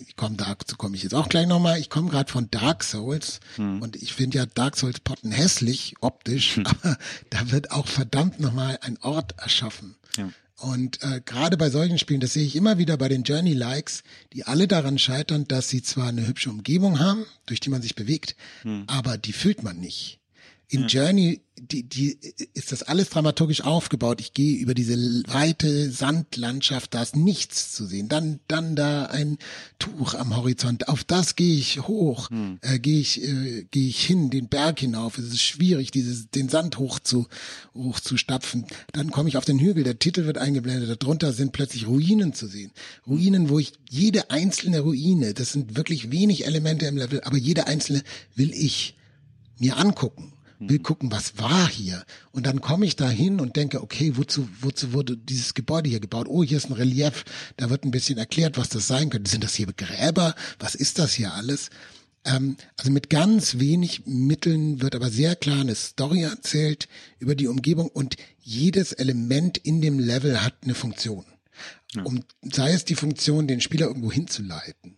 ich komme dazu komme ich jetzt auch gleich nochmal. Ich komme gerade von Dark Souls hm. und ich finde ja Dark Souls Potten hässlich optisch, hm. aber da wird auch verdammt nochmal ein Ort erschaffen. Ja. Und äh, gerade bei solchen Spielen, das sehe ich immer wieder bei den Journey-Likes, die alle daran scheitern, dass sie zwar eine hübsche Umgebung haben, durch die man sich bewegt, hm. aber die fühlt man nicht. In ja. Journey die, die ist das alles dramaturgisch aufgebaut. Ich gehe über diese weite Sandlandschaft, da ist nichts zu sehen. Dann, dann da ein Tuch am Horizont. Auf das gehe ich hoch, hm. äh, gehe ich, äh, gehe ich hin, den Berg hinauf. Es ist schwierig, dieses, den Sand hoch zu, hoch zu stapfen. Dann komme ich auf den Hügel. Der Titel wird eingeblendet. Darunter sind plötzlich Ruinen zu sehen. Ruinen, wo ich jede einzelne Ruine, das sind wirklich wenig Elemente im Level, aber jede einzelne will ich mir angucken will gucken, was war hier. Und dann komme ich da hin und denke, okay, wozu, wozu wurde dieses Gebäude hier gebaut? Oh, hier ist ein Relief, da wird ein bisschen erklärt, was das sein könnte. Sind das hier Gräber? Was ist das hier alles? Ähm, also mit ganz wenig Mitteln wird aber sehr klar eine Story erzählt über die Umgebung und jedes Element in dem Level hat eine Funktion. Ja. Um, sei es die Funktion, den Spieler irgendwo hinzuleiten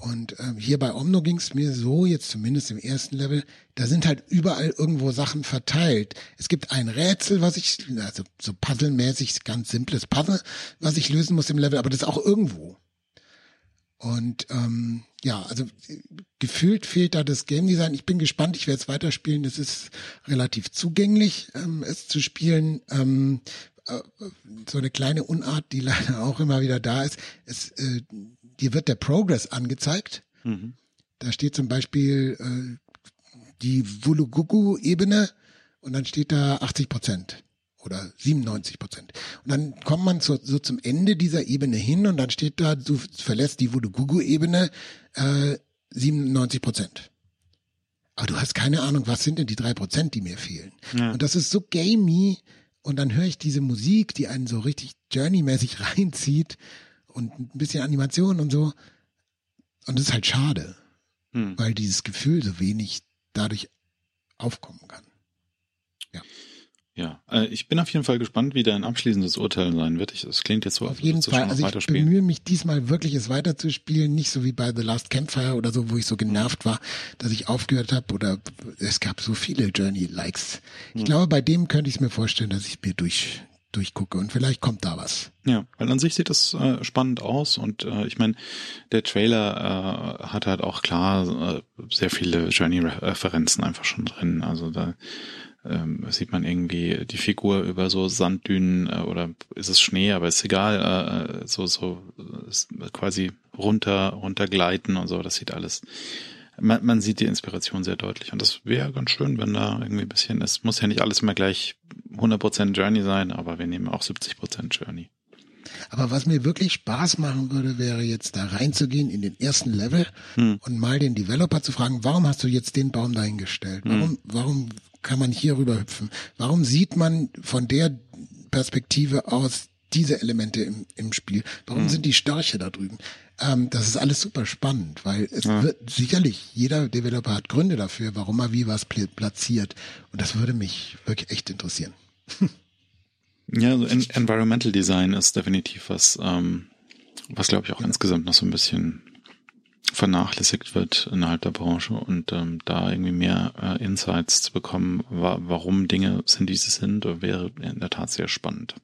und ähm, hier bei Omno ging es mir so, jetzt zumindest im ersten Level, da sind halt überall irgendwo Sachen verteilt. Es gibt ein Rätsel, was ich, also so puzzlemäßig, ganz simples Puzzle, was ich lösen muss im Level, aber das auch irgendwo. Und ähm, ja, also gefühlt fehlt da das Game Design. Ich bin gespannt, ich werde es weiterspielen. Es ist relativ zugänglich, ähm, es zu spielen. Ähm, äh, so eine kleine Unart, die leider auch immer wieder da ist. Es äh, dir wird der Progress angezeigt. Mhm. Da steht zum Beispiel äh, die Wulugugu-Ebene und dann steht da 80 Prozent oder 97 Prozent. Und dann kommt man so, so zum Ende dieser Ebene hin und dann steht da, du verlässt die Wulugugu-Ebene äh, 97 Prozent. Aber du hast keine Ahnung, was sind denn die drei Prozent, die mir fehlen. Ja. Und das ist so gamey. Und dann höre ich diese Musik, die einen so richtig journeymäßig reinzieht und ein bisschen Animation und so. Und das ist halt schade, hm. weil dieses Gefühl so wenig dadurch aufkommen kann. Ja. Ja, äh, ich bin auf jeden Fall gespannt, wie dein abschließendes Urteil sein wird. Es klingt jetzt so, auf jeden Fall. Also ich bemühe mich diesmal wirklich, es weiterzuspielen, nicht so wie bei The Last Campfire oder so, wo ich so genervt war, dass ich aufgehört habe. Oder es gab so viele Journey-Likes. Ich hm. glaube, bei dem könnte ich es mir vorstellen, dass ich mir durch durchgucke und vielleicht kommt da was. Ja, weil an sich sieht das äh, spannend aus und äh, ich meine, der Trailer äh, hat halt auch klar äh, sehr viele Journey-Referenzen einfach schon drin. Also da ähm, sieht man irgendwie die Figur über so Sanddünen äh, oder ist es Schnee, aber ist egal, äh, so so ist quasi runter runtergleiten und so. Das sieht alles man, man sieht die Inspiration sehr deutlich. Und das wäre ganz schön, wenn da irgendwie ein bisschen, es muss ja nicht alles immer gleich 100% Journey sein, aber wir nehmen auch 70% Journey. Aber was mir wirklich Spaß machen würde, wäre jetzt da reinzugehen in den ersten Level hm. und mal den Developer zu fragen, warum hast du jetzt den Baum dahingestellt? Warum, hm. warum kann man hier rüber hüpfen? Warum sieht man von der Perspektive aus diese Elemente im, im Spiel? Warum hm. sind die Störche da drüben? Ähm, das ist alles super spannend, weil es ja. wird sicherlich, jeder Developer hat Gründe dafür, warum er wie was platziert. Und das würde mich wirklich echt interessieren. Ja, also Environmental Design ist definitiv was, ähm, was glaube ich auch ja. insgesamt noch so ein bisschen vernachlässigt wird innerhalb der Branche und ähm, da irgendwie mehr äh, Insights zu bekommen, wa warum Dinge sind, wie sie sind, wäre in der Tat sehr spannend.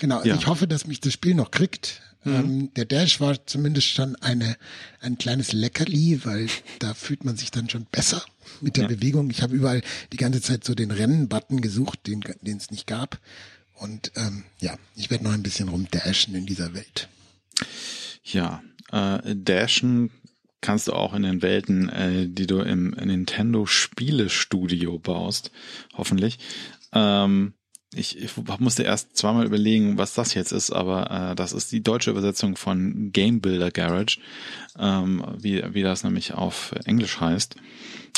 Genau, also ja. ich hoffe, dass mich das Spiel noch kriegt. Mhm. Ähm, der Dash war zumindest schon eine, ein kleines Leckerli, weil da fühlt man sich dann schon besser mit der ja. Bewegung. Ich habe überall die ganze Zeit so den Rennen-Button gesucht, den es nicht gab. Und ähm, ja, ich werde noch ein bisschen rumdashen in dieser Welt. Ja, äh, dashen kannst du auch in den Welten, äh, die du im Nintendo Spielestudio baust, hoffentlich. Ähm, ich, ich musste erst zweimal überlegen, was das jetzt ist, aber äh, das ist die deutsche Übersetzung von Game Builder Garage, ähm, wie, wie das nämlich auf Englisch heißt.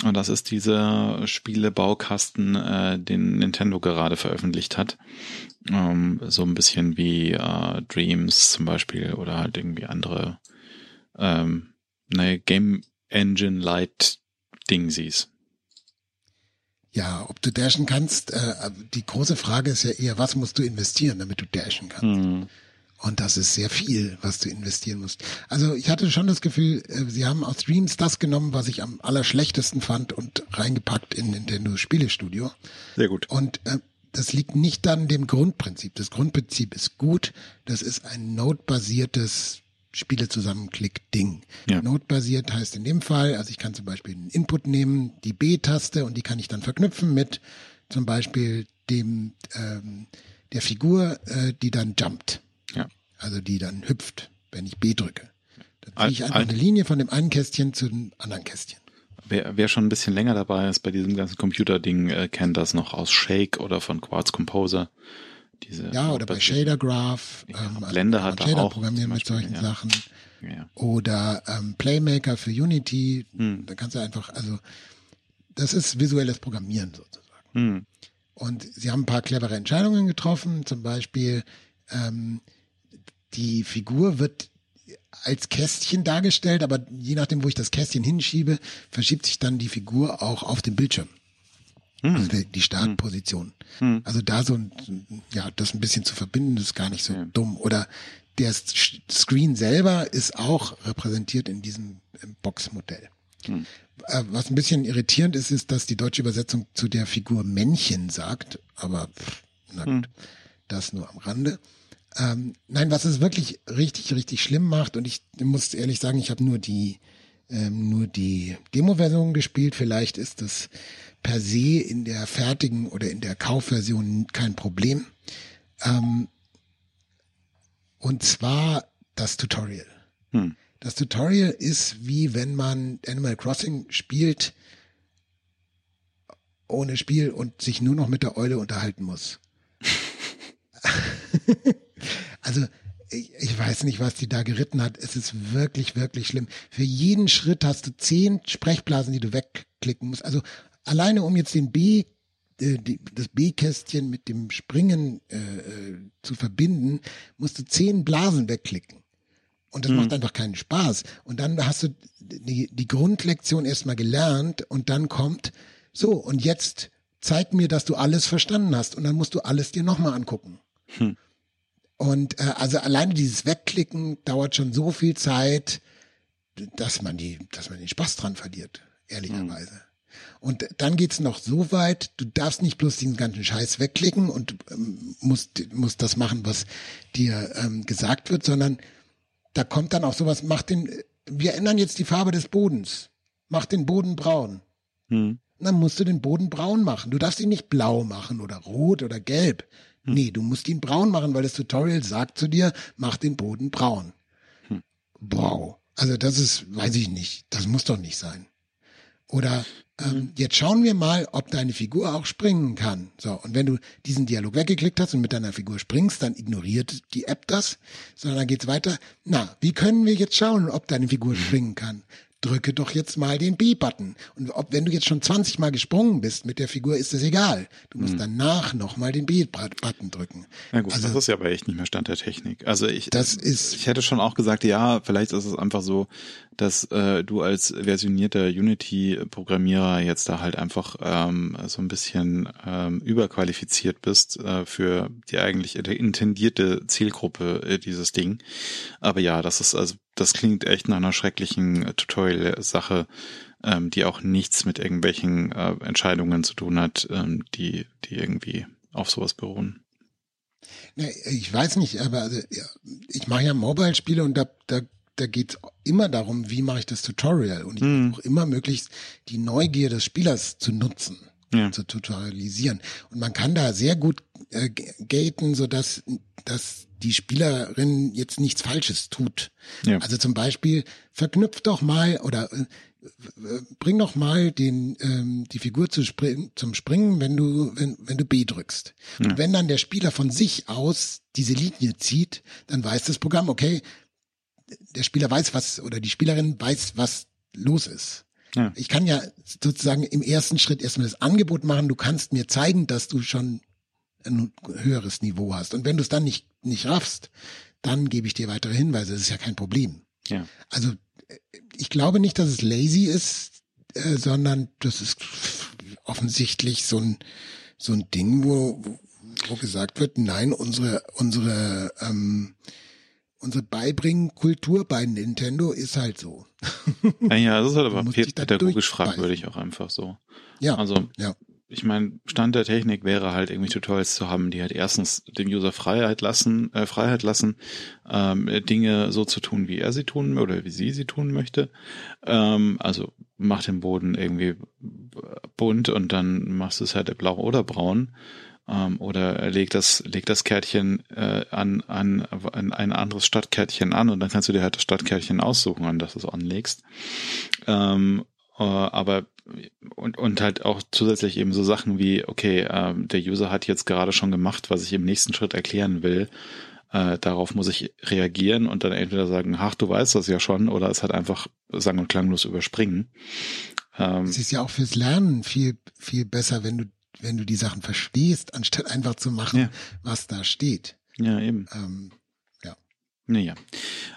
Und das ist dieser Spielebaukasten, äh, den Nintendo gerade veröffentlicht hat. Ähm, so ein bisschen wie äh, Dreams zum Beispiel oder halt irgendwie andere ähm, ne, Game Engine Light Dingsies. Ja, ob du dashen kannst, äh, die große Frage ist ja eher, was musst du investieren, damit du dashen kannst? Hm. Und das ist sehr viel, was du investieren musst. Also ich hatte schon das Gefühl, äh, sie haben aus Dreams das genommen, was ich am allerschlechtesten fand und reingepackt in Nintendo Spielestudio. Sehr gut. Und äh, das liegt nicht an dem Grundprinzip. Das Grundprinzip ist gut. Das ist ein Node-basiertes Spiele zusammenklick-Ding. Ja. Node-basiert heißt in dem Fall, also ich kann zum Beispiel einen Input nehmen, die B-Taste und die kann ich dann verknüpfen mit zum Beispiel dem ähm, der Figur, äh, die dann jumpt. Ja. Also die dann hüpft, wenn ich B drücke. Dann ziehe ich einfach eine Linie von dem einen Kästchen zu dem anderen Kästchen. Wer, wer schon ein bisschen länger dabei ist bei diesem ganzen Computerding, äh, kennt das noch aus Shake oder von Quartz Composer. Diese ja, oder bei Shader Graph. Ja, ähm, Blender also hat Shader auch programmieren mit solchen ja. Sachen. Ja. Oder ähm, Playmaker für Unity. Hm. Da kannst du einfach, also das ist visuelles Programmieren sozusagen. Hm. Und sie haben ein paar clevere Entscheidungen getroffen. Zum Beispiel ähm, die Figur wird als Kästchen dargestellt, aber je nachdem, wo ich das Kästchen hinschiebe, verschiebt sich dann die Figur auch auf dem Bildschirm. Hm. Also die Startposition. Hm. Also da so ein, ja, das ein bisschen zu verbinden, ist gar nicht so ja. dumm. Oder der Screen selber ist auch repräsentiert in diesem Boxmodell. Hm. Äh, was ein bisschen irritierend ist, ist, dass die deutsche Übersetzung zu der Figur Männchen sagt, aber na gut, hm. das nur am Rande. Ähm, nein, was es wirklich richtig, richtig schlimm macht, und ich muss ehrlich sagen, ich habe nur die ähm, nur die Demo-Version gespielt. Vielleicht ist das per se in der fertigen oder in der Kaufversion kein Problem. Ähm, und zwar das Tutorial. Hm. Das Tutorial ist wie wenn man Animal Crossing spielt ohne Spiel und sich nur noch mit der Eule unterhalten muss. also ich, ich weiß nicht, was die da geritten hat. Es ist wirklich, wirklich schlimm. Für jeden Schritt hast du zehn Sprechblasen, die du wegklicken musst. Also alleine um jetzt den B äh, die, das B-Kästchen mit dem Springen äh, äh, zu verbinden, musst du zehn Blasen wegklicken. Und das mhm. macht einfach keinen Spaß. Und dann hast du die, die Grundlektion erstmal gelernt und dann kommt, so, und jetzt zeig mir, dass du alles verstanden hast. Und dann musst du alles dir nochmal angucken. Hm. Und äh, also alleine dieses Wegklicken dauert schon so viel Zeit, dass man die, dass man den Spaß dran verliert, ehrlicherweise. Mhm. Und dann geht's noch so weit, du darfst nicht bloß diesen ganzen Scheiß wegklicken und ähm, musst, musst das machen, was dir ähm, gesagt wird, sondern da kommt dann auch sowas, mach den, wir ändern jetzt die Farbe des Bodens. Mach den Boden braun. Mhm. Dann musst du den Boden braun machen. Du darfst ihn nicht blau machen oder rot oder gelb. Hm. Nee, du musst ihn braun machen, weil das Tutorial sagt zu dir, mach den Boden braun. Hm. Wow. Also das ist, weiß ich nicht, das muss doch nicht sein. Oder ähm, jetzt schauen wir mal, ob deine Figur auch springen kann. So, und wenn du diesen Dialog weggeklickt hast und mit deiner Figur springst, dann ignoriert die App das, sondern dann geht's weiter. Na, wie können wir jetzt schauen, ob deine Figur springen kann? Drücke doch jetzt mal den B-Button. Und ob, wenn du jetzt schon 20 Mal gesprungen bist mit der Figur, ist es egal. Du musst mhm. danach nochmal den B-Button drücken. Na gut, also, das ist ja aber echt nicht mehr Stand der Technik. Also ich, das ist, ich hätte schon auch gesagt, ja, vielleicht ist es einfach so, dass äh, du als versionierter Unity-Programmierer jetzt da halt einfach ähm, so ein bisschen ähm, überqualifiziert bist äh, für die eigentlich intendierte Zielgruppe äh, dieses Ding. Aber ja, das ist also das klingt echt nach einer schrecklichen äh, Tutorial-Sache, ähm, die auch nichts mit irgendwelchen äh, Entscheidungen zu tun hat, ähm, die, die irgendwie auf sowas beruhen. Ja, ich weiß nicht, aber also, ich mache ja Mobile-Spiele und da, da, da geht immer darum, wie mache ich das Tutorial und ich hm. versuche immer möglichst die Neugier des Spielers zu nutzen ja. zu tutorialisieren. Und man kann da sehr gut äh, gaten, so dass, dass die Spielerin jetzt nichts Falsches tut. Ja. Also zum Beispiel verknüpft doch mal oder äh, bring doch mal den ähm, die Figur zu spring, zum Springen, wenn du wenn, wenn du B drückst. Ja. Und wenn dann der Spieler von sich aus diese Linie zieht, dann weiß das Programm, okay, der Spieler weiß was oder die Spielerin weiß, was los ist. Ja. Ich kann ja sozusagen im ersten Schritt erstmal das Angebot machen, du kannst mir zeigen, dass du schon ein höheres Niveau hast. Und wenn du es dann nicht, nicht raffst, dann gebe ich dir weitere Hinweise. Das ist ja kein Problem. Ja. Also ich glaube nicht, dass es lazy ist, äh, sondern das ist offensichtlich so ein, so ein Ding, wo, wo gesagt wird, nein, unsere, unsere ähm, unsere Beibringen-Kultur bei Nintendo ist halt so. Ja, das ist halt aber pädagogisch fragwürdig auch einfach so. Ja. Also, ja. Ich meine, Stand der Technik wäre halt irgendwie Tutorials zu haben, die halt erstens dem User Freiheit lassen, äh, Freiheit lassen, ähm, Dinge so zu tun, wie er sie tun oder wie sie sie tun möchte. Ähm, also mach den Boden irgendwie bunt und dann machst du es halt blau oder braun ähm, oder leg das, leg das Kärtchen äh, an, an, an ein anderes Stadtkärtchen an und dann kannst du dir halt das Stadtkärtchen aussuchen, an das du es anlegst. Ähm, äh, aber und, und halt auch zusätzlich eben so Sachen wie, okay, ähm, der User hat jetzt gerade schon gemacht, was ich im nächsten Schritt erklären will. Äh, darauf muss ich reagieren und dann entweder sagen, ach, du weißt das ja schon, oder es halt einfach sang- und klanglos überspringen. Ähm, es ist ja auch fürs Lernen viel, viel besser, wenn du wenn du die Sachen verstehst, anstatt einfach zu machen, ja. was da steht. Ja, eben. Ähm, ja. Naja.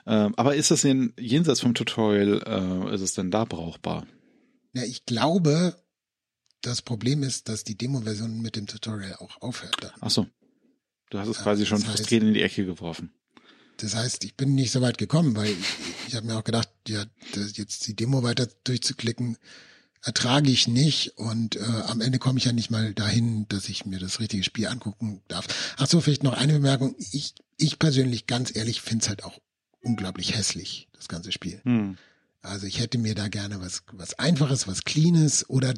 Ähm, aber ist das denn jenseits vom Tutorial, äh, ist es denn da brauchbar? Ja, ich glaube, das Problem ist, dass die Demo-Version mit dem Tutorial auch aufhört. Dann. Ach so. Du hast es quasi schon frustriert in die Ecke geworfen. Das heißt, ich bin nicht so weit gekommen, weil ich, ich habe mir auch gedacht, ja, jetzt die Demo weiter durchzuklicken, ertrage ich nicht und äh, am Ende komme ich ja nicht mal dahin, dass ich mir das richtige Spiel angucken darf. Ach so, vielleicht noch eine Bemerkung. Ich, ich persönlich, ganz ehrlich, finde es halt auch unglaublich hässlich, das ganze Spiel. Hm. Also ich hätte mir da gerne was, was Einfaches, was Cleanes oder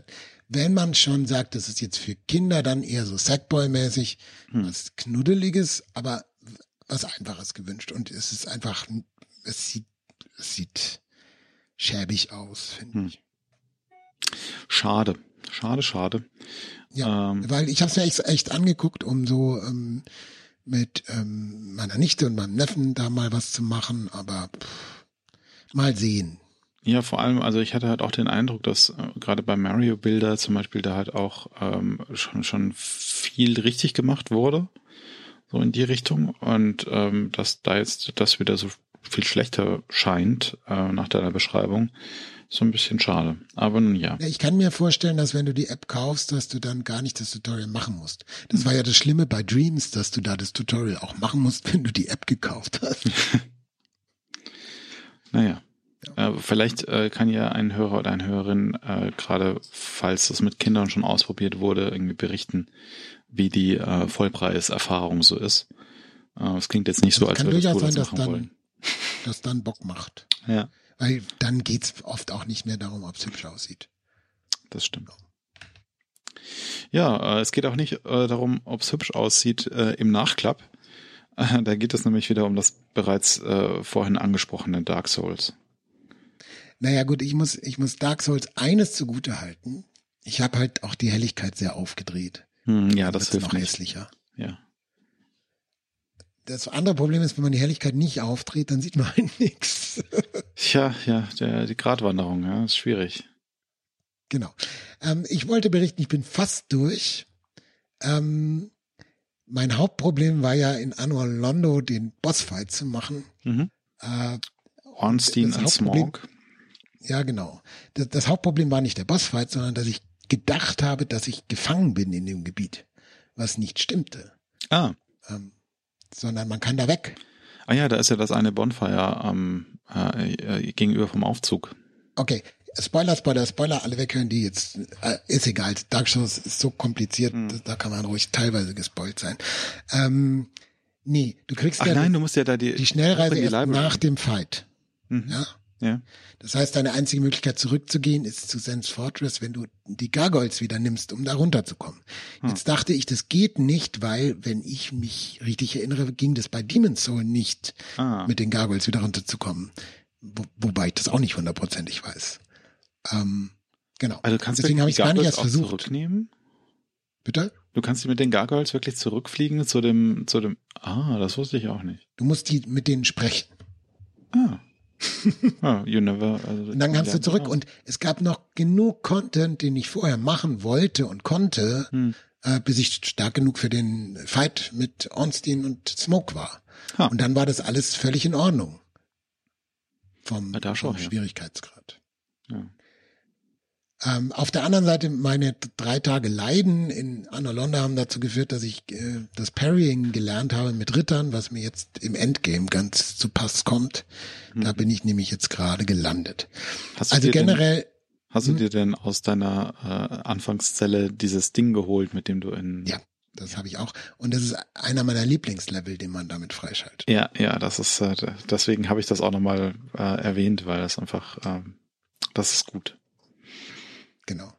wenn man schon sagt, das ist jetzt für Kinder, dann eher so Sackboy-mäßig, hm. was Knuddeliges, aber was Einfaches gewünscht. Und es ist einfach, es sieht, es sieht schäbig aus, finde hm. ich. Schade, schade, schade. Ja, ähm, weil ich habe es ja echt, echt angeguckt, um so ähm, mit ähm, meiner Nichte und meinem Neffen da mal was zu machen, aber pff, mal sehen. Ja, vor allem, also ich hatte halt auch den Eindruck, dass äh, gerade bei Mario Bilder zum Beispiel da halt auch ähm, schon schon viel richtig gemacht wurde, so in die Richtung und ähm, dass da jetzt das wieder so viel schlechter scheint äh, nach deiner Beschreibung. So ein bisschen schade. Aber nun ja. Ich kann mir vorstellen, dass wenn du die App kaufst, dass du dann gar nicht das Tutorial machen musst. Das war ja das Schlimme bei Dreams, dass du da das Tutorial auch machen musst, wenn du die App gekauft hast. naja. Ja. Äh, vielleicht äh, kann ja ein Hörer oder eine Hörerin äh, gerade, falls das mit Kindern schon ausprobiert wurde, irgendwie berichten, wie die äh, Vollpreiserfahrung so ist. Äh, es klingt jetzt nicht so, als würde das sein, dass dann, wollen. Das dann Bock macht. Ja. Weil dann geht's oft auch nicht mehr darum, ob es hübsch aussieht. Das stimmt. Ja, äh, es geht auch nicht äh, darum, ob es hübsch aussieht äh, im Nachklapp. Da geht es nämlich wieder um das bereits äh, vorhin angesprochene Dark Souls. Naja gut, ich muss, ich muss Dark Souls eines zugute halten. Ich habe halt auch die Helligkeit sehr aufgedreht. Hm, ja, das hilft noch nicht. hässlicher. Ja. Das andere Problem ist, wenn man die Helligkeit nicht aufdreht, dann sieht man halt nichts. Tja, ja, der, die Gratwanderung, ja, ist schwierig. Genau. Ähm, ich wollte berichten, ich bin fast durch. Ähm, mein Hauptproblem war ja in Annual Londo den Bossfight zu machen. Mhm. Äh, Ornstein und Smog. Ja, genau. Das, das, Hauptproblem war nicht der Bossfight, sondern dass ich gedacht habe, dass ich gefangen bin in dem Gebiet, was nicht stimmte. Ah. Ähm, sondern man kann da weg. Ah ja, da ist ja das eine Bonfire ähm, äh, äh, gegenüber vom Aufzug. Okay, Spoiler, Spoiler, Spoiler, alle weghören, die jetzt, äh, ist egal. Dark Souls ist so kompliziert, mhm. da kann man ruhig teilweise gespoilt sein. Ähm, nee, du kriegst Ach ja nein, du musst ja da die, die Schnellreise die erst nach dem Fight. Mhm. Ja. Ja. Das heißt, deine einzige Möglichkeit zurückzugehen ist zu Sense Fortress, wenn du die Gargoyles wieder nimmst, um da runterzukommen. Hm. Jetzt dachte ich, das geht nicht, weil, wenn ich mich richtig erinnere, ging das bei Demon's Soul nicht, ah. mit den Gargoyles wieder runterzukommen. Wo, wobei ich das auch nicht hundertprozentig weiß. Ähm, genau. Also kannst Deswegen habe ich gar nicht erst versucht. Zurücknehmen? Bitte? Du kannst die mit den Gargoyles wirklich zurückfliegen zu dem, zu dem, ah, das wusste ich auch nicht. Du musst die mit denen sprechen. Ah. ah you never, also und dann kannst du zurück und es gab noch genug Content, den ich vorher machen wollte und konnte, hm. äh, bis ich stark genug für den Fight mit Ornstein und Smoke war. Ha. Und dann war das alles völlig in Ordnung. Vom, vom Schwierigkeitsgrad. Ja. Ähm, auf der anderen Seite, meine drei Tage Leiden in Anolonda haben dazu geführt, dass ich äh, das Parrying gelernt habe mit Rittern, was mir jetzt im Endgame ganz zu Pass kommt. Mhm. Da bin ich nämlich jetzt gerade gelandet. also generell. Denn, hast du hm? dir denn aus deiner äh, Anfangszelle dieses Ding geholt, mit dem du in ja. Das habe ich auch. Und das ist einer meiner Lieblingslevel, den man damit freischaltet. Ja, ja, das ist, äh, deswegen habe ich das auch nochmal äh, erwähnt, weil das einfach, ähm, das ist gut. Genau.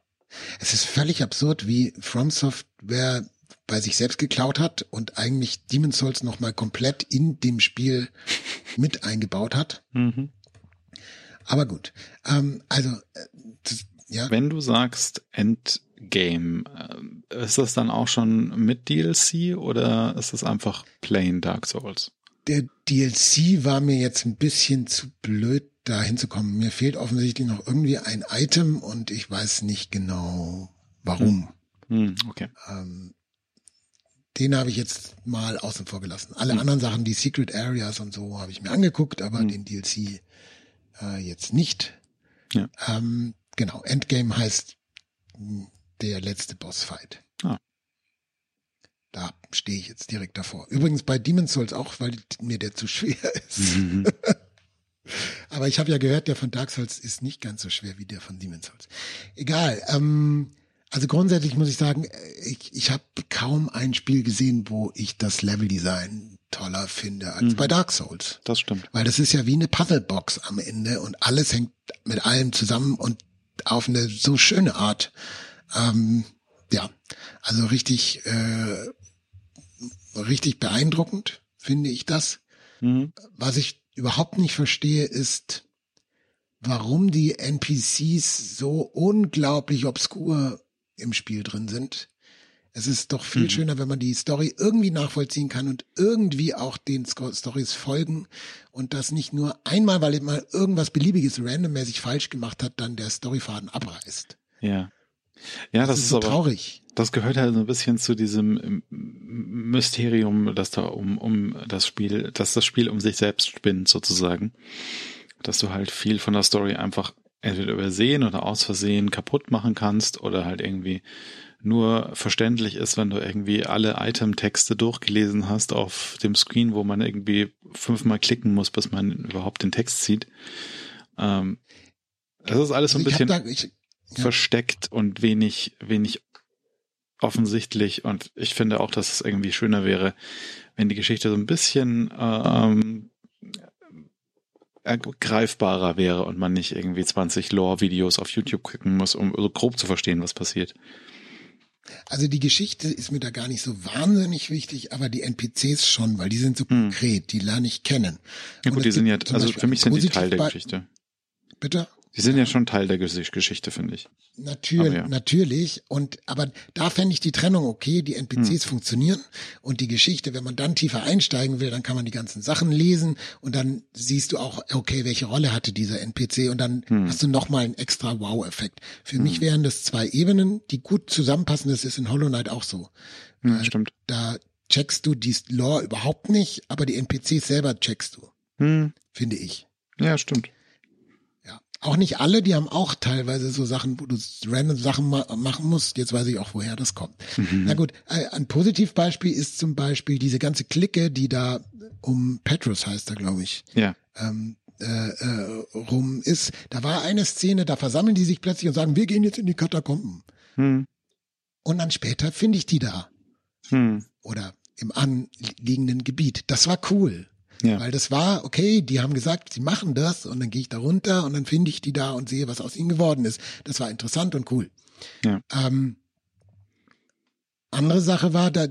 Es ist völlig absurd, wie From Software bei sich selbst geklaut hat und eigentlich Demon's Souls nochmal komplett in dem Spiel mit eingebaut hat. Mhm. Aber gut. Ähm, also, äh, das, ja. Wenn du sagst Endgame, äh, ist das dann auch schon mit DLC oder ist das einfach plain Dark Souls? Der DLC war mir jetzt ein bisschen zu blöd da hinzukommen. Mir fehlt offensichtlich noch irgendwie ein Item und ich weiß nicht genau warum. Hm. Hm, okay. Ähm, den habe ich jetzt mal außen vor gelassen. Alle hm. anderen Sachen, die Secret Areas und so, habe ich mir angeguckt, aber hm. den DLC äh, jetzt nicht. Ja. Ähm, genau, Endgame heißt der letzte Bossfight. Da stehe ich jetzt direkt davor. Übrigens bei Demon's Souls auch, weil mir der zu schwer ist. Mhm. Aber ich habe ja gehört, der von Dark Souls ist nicht ganz so schwer wie der von Demon's Souls. Egal. Ähm, also grundsätzlich muss ich sagen, ich, ich habe kaum ein Spiel gesehen, wo ich das Leveldesign toller finde als mhm. bei Dark Souls. Das stimmt. Weil das ist ja wie eine Puzzlebox am Ende und alles hängt mit allem zusammen und auf eine so schöne Art. Ähm, ja, also richtig, äh, richtig beeindruckend finde ich das. Mhm. Was ich überhaupt nicht verstehe, ist, warum die NPCs so unglaublich obskur im Spiel drin sind. Es ist doch viel mhm. schöner, wenn man die Story irgendwie nachvollziehen kann und irgendwie auch den Stories folgen und das nicht nur einmal, weil mal irgendwas beliebiges randommäßig falsch gemacht hat, dann der Storyfaden abreißt. Ja. Ja, das, das ist, ist so aber, traurig. Das gehört halt so ein bisschen zu diesem Mysterium, dass da um, um das Spiel, dass das Spiel um sich selbst spinnt sozusagen. Dass du halt viel von der Story einfach entweder übersehen oder aus Versehen kaputt machen kannst oder halt irgendwie nur verständlich ist, wenn du irgendwie alle Item-Texte durchgelesen hast auf dem Screen, wo man irgendwie fünfmal klicken muss, bis man überhaupt den Text sieht. Ähm, das ist alles so ein also bisschen. Da, ich, ja. versteckt und wenig, wenig offensichtlich. Und ich finde auch, dass es irgendwie schöner wäre, wenn die Geschichte so ein bisschen ähm, greifbarer wäre und man nicht irgendwie 20 Lore-Videos auf YouTube gucken muss, um so grob zu verstehen, was passiert. Also die Geschichte ist mir da gar nicht so wahnsinnig wichtig, aber die NPCs schon, weil die sind so hm. konkret, die lerne ich kennen. Ja gut, die sind ja, also für mich sind die Teil der Geschichte. Bitte? Die sind ja schon Teil der Geschichte, finde ich. Natürlich, ja. natürlich. Und aber da fände ich die Trennung okay. Die NPCs hm. funktionieren und die Geschichte, wenn man dann tiefer einsteigen will, dann kann man die ganzen Sachen lesen und dann siehst du auch, okay, welche Rolle hatte dieser NPC und dann hm. hast du nochmal einen extra Wow-Effekt. Für hm. mich wären das zwei Ebenen, die gut zusammenpassen. Das ist in Hollow Knight auch so. Ja, stimmt. Da checkst du die Lore überhaupt nicht, aber die NPCs selber checkst du. Hm. Finde ich. Ja, stimmt. Auch nicht alle, die haben auch teilweise so Sachen, wo du random Sachen ma machen musst. Jetzt weiß ich auch, woher das kommt. Mhm. Na gut, äh, ein Positivbeispiel ist zum Beispiel diese ganze Clique, die da um Petrus heißt er, glaube ich. Ja. Ähm, äh, äh, rum ist. Da war eine Szene, da versammeln die sich plötzlich und sagen, wir gehen jetzt in die Katakomben. Hm. Und dann später finde ich die da. Hm. Oder im anliegenden Gebiet. Das war cool. Ja. Weil das war, okay, die haben gesagt, sie machen das und dann gehe ich da runter und dann finde ich die da und sehe, was aus ihnen geworden ist. Das war interessant und cool. Ja. Ähm, andere Sache war, da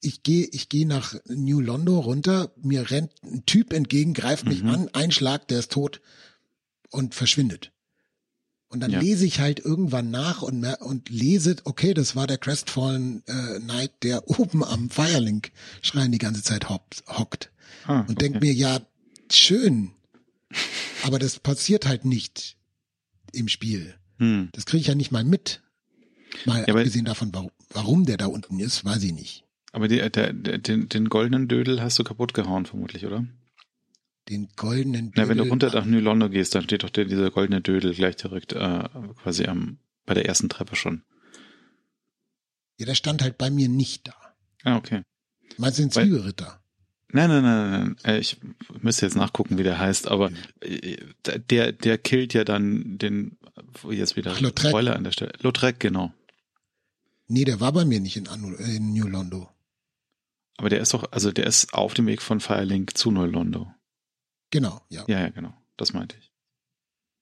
ich gehe ich gehe nach New Londo runter, mir rennt ein Typ entgegen, greift mich mhm. an, ein Schlag, der ist tot und verschwindet. Und dann ja. lese ich halt irgendwann nach und, und lese, okay, das war der Crestfallen äh, Knight, der oben am Firelink Schrein die ganze Zeit hockt. Ah, und okay. denk mir, ja, schön. Aber das passiert halt nicht im Spiel. Hm. Das kriege ich ja nicht mal mit. Mal ja, abgesehen davon, warum, warum der da unten ist, weiß ich nicht. Aber die, der, der, den, den goldenen Dödel hast du kaputt gehauen, vermutlich, oder? Den goldenen Dödel. Na, wenn du runter nach New London gehst, dann steht doch der, dieser goldene Dödel gleich direkt äh, quasi am, bei der ersten Treppe schon. Ja, der stand halt bei mir nicht da. Ah, okay. Meinst du den Zwiebelritter? Nein, nein, nein, nein. Äh, ich müsste jetzt nachgucken, wie der heißt, aber äh, der, der killt ja dann den, jetzt wieder Ach, Spoiler an der Stelle. Lautrec, genau. Nee, der war bei mir nicht in, in New Londo. Aber der ist doch, also der ist auf dem Weg von Firelink zu New Londo. Genau, ja. Ja, ja, genau. Das meinte ich.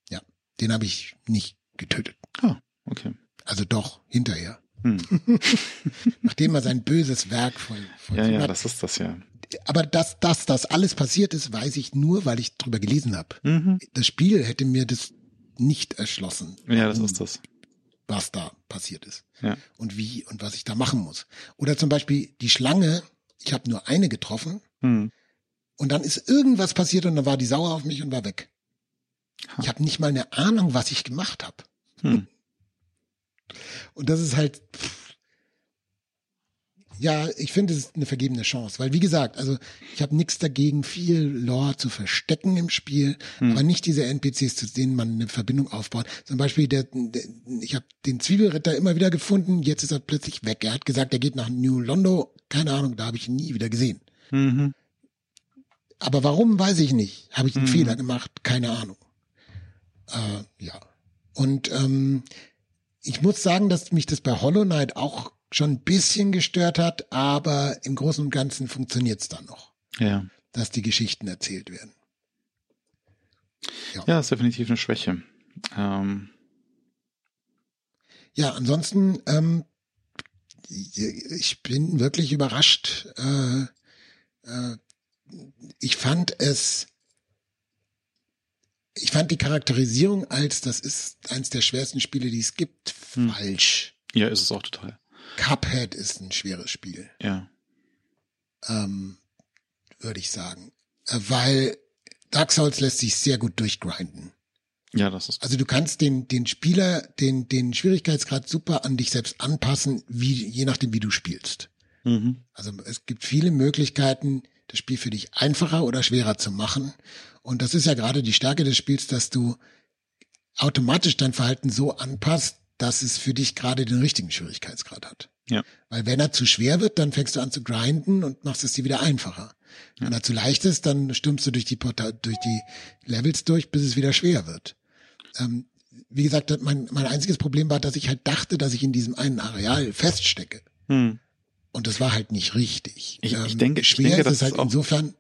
Ja, den habe ich nicht getötet. Ah, okay. Also doch, hinterher. Hm. Nachdem er sein böses Werk voll, voll Ja, ja, hat. das ist das ja aber dass, dass das alles passiert ist, weiß ich nur, weil ich drüber gelesen habe. Mhm. Das Spiel hätte mir das nicht erschlossen. Ja, das ist das. Was da passiert ist. Ja. Und wie und was ich da machen muss. Oder zum Beispiel die Schlange, ich habe nur eine getroffen mhm. und dann ist irgendwas passiert und dann war die sauer auf mich und war weg. Ha. Ich habe nicht mal eine Ahnung, was ich gemacht habe. Hm. Und das ist halt, pff, ja, ich finde, es ist eine vergebene Chance, weil wie gesagt, also ich habe nichts dagegen, viel Lore zu verstecken im Spiel, hm. aber nicht diese NPCs, zu denen man eine Verbindung aufbaut. Zum Beispiel, der, der ich habe den Zwiebelritter immer wieder gefunden, jetzt ist er plötzlich weg. Er hat gesagt, er geht nach New Londo, keine Ahnung, da habe ich ihn nie wieder gesehen. Mhm. Aber warum, weiß ich nicht. Habe ich einen mhm. Fehler gemacht? Keine Ahnung. Äh, ja. Und ähm, ich muss sagen, dass mich das bei Hollow Knight auch schon ein bisschen gestört hat, aber im Großen und Ganzen funktioniert es dann noch. Ja. Dass die Geschichten erzählt werden. Ja, ja ist definitiv eine Schwäche. Ähm. Ja, ansonsten, ähm, ich bin wirklich überrascht. Äh, äh, ich fand es, ich fand die Charakterisierung als, das ist eins der schwersten Spiele, die es gibt, hm. falsch. Ja, ist es auch total. Cuphead ist ein schweres Spiel. Ja. Ähm, Würde ich sagen. Äh, weil Dark Souls lässt sich sehr gut durchgrinden. Ja, das ist. Also du kannst den, den Spieler, den, den Schwierigkeitsgrad super an dich selbst anpassen, wie, je nachdem, wie du spielst. Mhm. Also es gibt viele Möglichkeiten, das Spiel für dich einfacher oder schwerer zu machen. Und das ist ja gerade die Stärke des Spiels, dass du automatisch dein Verhalten so anpasst, dass es für dich gerade den richtigen Schwierigkeitsgrad hat. Ja. Weil wenn er zu schwer wird, dann fängst du an zu grinden und machst es dir wieder einfacher. Ja. Wenn er zu leicht ist, dann stürmst du durch die, Porta durch die Levels durch, bis es wieder schwer wird. Ähm, wie gesagt, mein, mein einziges Problem war, dass ich halt dachte, dass ich in diesem einen Areal feststecke. Hm. Und das war halt nicht richtig. Ich, ähm, ich denke, schwer ich denke, ist es halt insofern,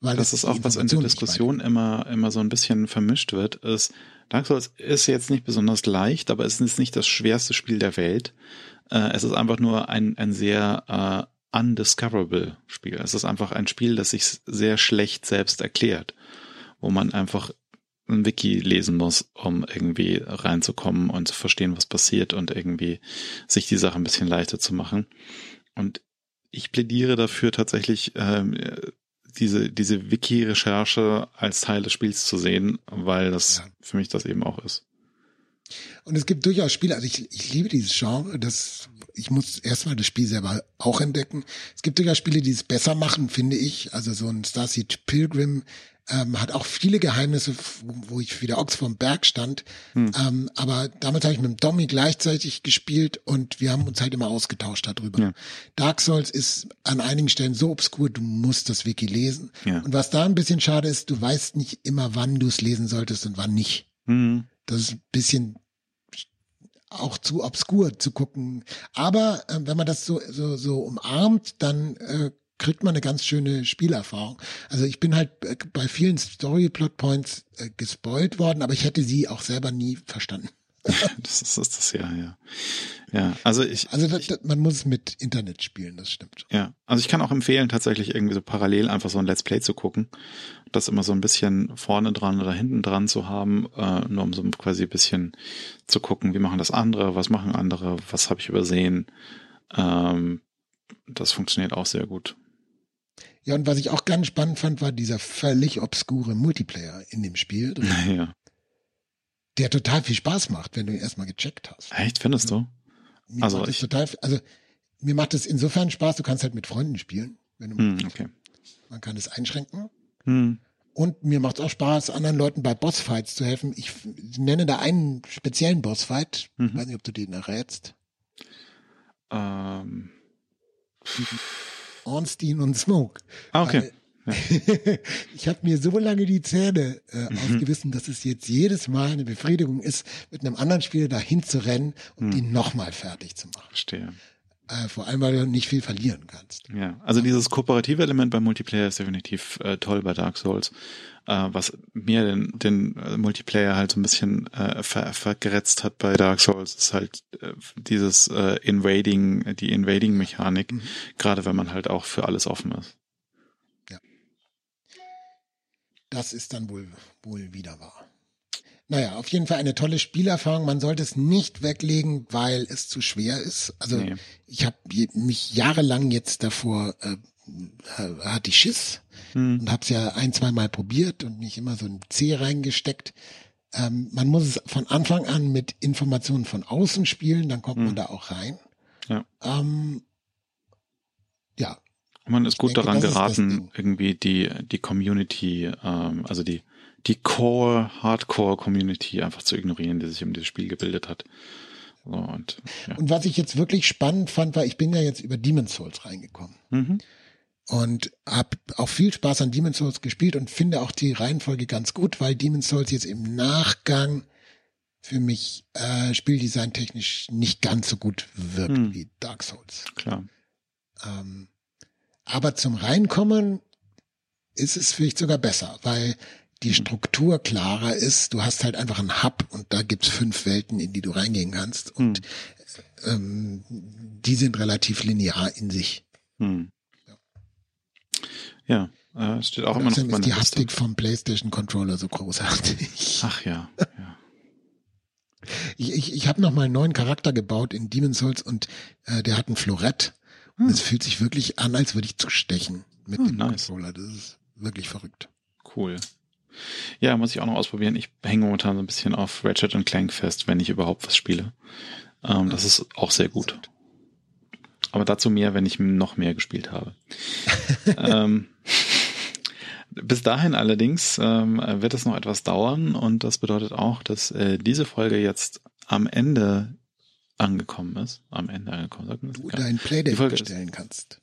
weil das ist auch was in der Diskussion immer, immer so ein bisschen vermischt wird, ist, Dark Souls ist jetzt nicht besonders leicht, aber es ist nicht das schwerste Spiel der Welt. Äh, es ist einfach nur ein, ein sehr äh, undiscoverable Spiel. Es ist einfach ein Spiel, das sich sehr schlecht selbst erklärt, wo man einfach ein Wiki lesen muss, um irgendwie reinzukommen und zu verstehen, was passiert und irgendwie sich die Sache ein bisschen leichter zu machen. Und ich plädiere dafür tatsächlich, ähm, diese, diese Wiki-Recherche als Teil des Spiels zu sehen, weil das ja. für mich das eben auch ist. Und es gibt durchaus Spiele, also ich, ich liebe dieses Genre, das, ich muss erstmal das Spiel selber auch entdecken. Es gibt durchaus Spiele, die es besser machen, finde ich. Also so ein Starseed Pilgrim ähm, hat auch viele Geheimnisse, wo ich wieder Ochs vom Berg stand. Hm. Ähm, aber damit habe ich mit dem Dommy gleichzeitig gespielt und wir haben uns halt immer ausgetauscht darüber. Ja. Dark Souls ist an einigen Stellen so obskur, du musst das Wiki lesen. Ja. Und was da ein bisschen schade ist, du weißt nicht immer, wann du es lesen solltest und wann nicht. Hm. Das ist ein bisschen auch zu obskur zu gucken. Aber äh, wenn man das so, so, so umarmt, dann äh, kriegt man eine ganz schöne Spielerfahrung. Also ich bin halt äh, bei vielen Story-Plot-Points äh, gespoilt worden, aber ich hätte sie auch selber nie verstanden. das ist, das ja, ja. Ja, also ich. Also das, ich, man muss mit Internet spielen, das stimmt. Ja, also ich kann auch empfehlen, tatsächlich irgendwie so parallel einfach so ein Let's Play zu gucken. Das immer so ein bisschen vorne dran oder hinten dran zu haben, äh, nur um so quasi ein bisschen zu gucken, wie machen das andere, was machen andere, was habe ich übersehen. Ähm, das funktioniert auch sehr gut. Ja, und was ich auch ganz spannend fand, war dieser völlig obskure Multiplayer in dem Spiel. Ja. Der total viel Spaß macht, wenn du ihn erstmal gecheckt hast. Echt, findest du? Mir also ich total, also mir macht es insofern Spaß, du kannst halt mit Freunden spielen, wenn du hm, okay. Man kann es einschränken. Hm. Und mir macht es auch Spaß, anderen Leuten bei Bossfights zu helfen. Ich nenne da einen speziellen Bossfight. Mhm. Weiß nicht, ob du den errätst. Ähm. Ornstein und Smoke. Ah, okay. ich habe mir so lange die Zähne äh, mhm. aufgewissen, dass es jetzt jedes Mal eine Befriedigung ist, mit einem anderen Spieler dahin zu rennen und mhm. ihn nochmal fertig zu machen. Verstehe. Äh, vor allem, weil du nicht viel verlieren kannst. Ja, also dieses kooperative Element beim Multiplayer ist definitiv äh, toll bei Dark Souls. Äh, was mir den, den äh, Multiplayer halt so ein bisschen äh, ver vergeretzt hat bei Dark Souls, ist halt äh, dieses äh, Invading, die Invading-Mechanik, mhm. gerade wenn man halt auch für alles offen ist. Das ist dann wohl, wohl wieder wahr. Naja, auf jeden Fall eine tolle Spielerfahrung. Man sollte es nicht weglegen, weil es zu schwer ist. Also nee. ich habe mich jahrelang jetzt davor äh, hatte ich Schiss hm. und habe es ja ein, zwei Mal probiert und mich immer so ein C reingesteckt. Ähm, man muss es von Anfang an mit Informationen von außen spielen, dann kommt hm. man da auch rein. Ja. Ähm, ja. Man ist gut denke, daran geraten, irgendwie die, die Community, ähm, also die die Core, Hardcore-Community einfach zu ignorieren, die sich um dieses Spiel gebildet hat. So, und, ja. und was ich jetzt wirklich spannend fand, war, ich bin ja jetzt über Demon's Souls reingekommen. Mhm. Und habe auch viel Spaß an Demon's Souls gespielt und finde auch die Reihenfolge ganz gut, weil Demon's Souls jetzt im Nachgang für mich äh, spieldesigntechnisch nicht ganz so gut wirkt hm. wie Dark Souls. Klar. Ähm, aber zum Reinkommen ist es vielleicht sogar besser, weil die Struktur klarer ist. Du hast halt einfach einen Hub und da gibt's fünf Welten, in die du reingehen kannst. Und hm. ähm, die sind relativ linear in sich. Hm. Ja, ja äh, steht auch und immer noch ist die Haptik vom PlayStation Controller so großartig. Ach ja, ja. Ich, ich, ich habe noch mal einen neuen Charakter gebaut in Demon's Souls und äh, der hat ein Florett. Hm. es fühlt sich wirklich an, als würde ich zustechen mit hm, dem nice. Controller. Das ist wirklich verrückt. Cool. Ja, muss ich auch noch ausprobieren. Ich hänge momentan so ein bisschen auf Ratchet und Clank fest, wenn ich überhaupt was spiele. Ähm, das ist auch sehr gut. Aber dazu mehr, wenn ich noch mehr gespielt habe. ähm, bis dahin allerdings ähm, wird es noch etwas dauern und das bedeutet auch, dass äh, diese Folge jetzt am Ende angekommen ist. Am Ende angekommen. Sagt das? Du dein Playdate bestellen kannst.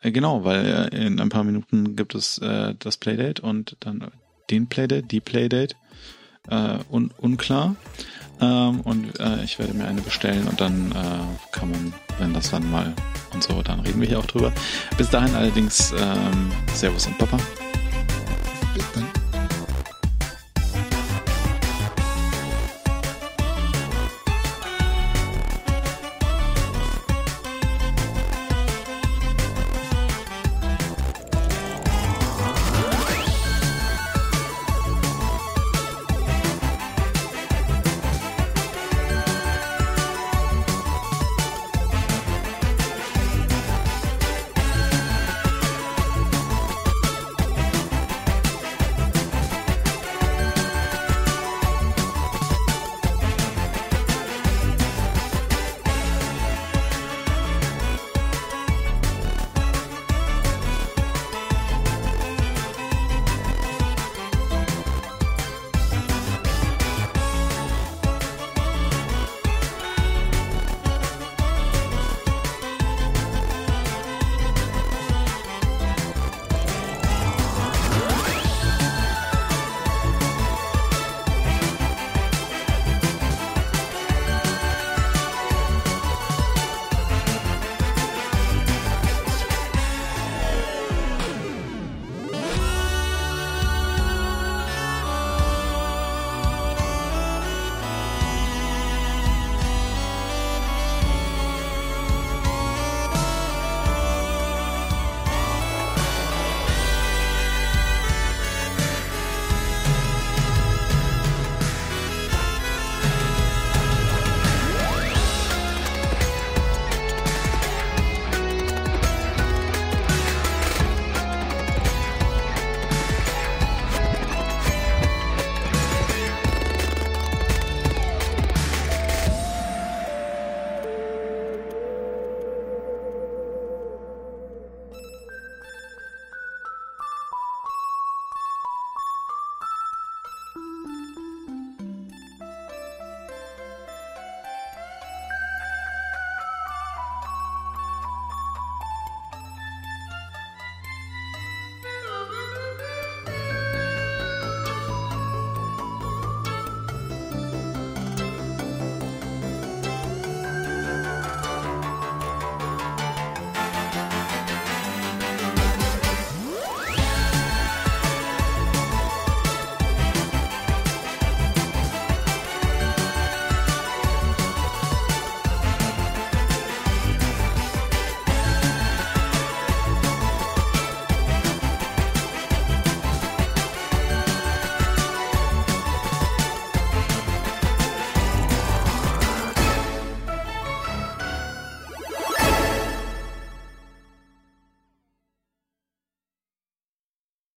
Äh, genau, weil äh, in ein paar Minuten gibt es äh, das Playdate und dann den Playdate, die Playdate, äh, un unklar. Ähm, und äh, ich werde mir eine bestellen und dann äh, kann man, wenn das dann mal und so, dann reden wir hier auch drüber. Bis dahin allerdings ähm, Servus und Papa. Bis dann.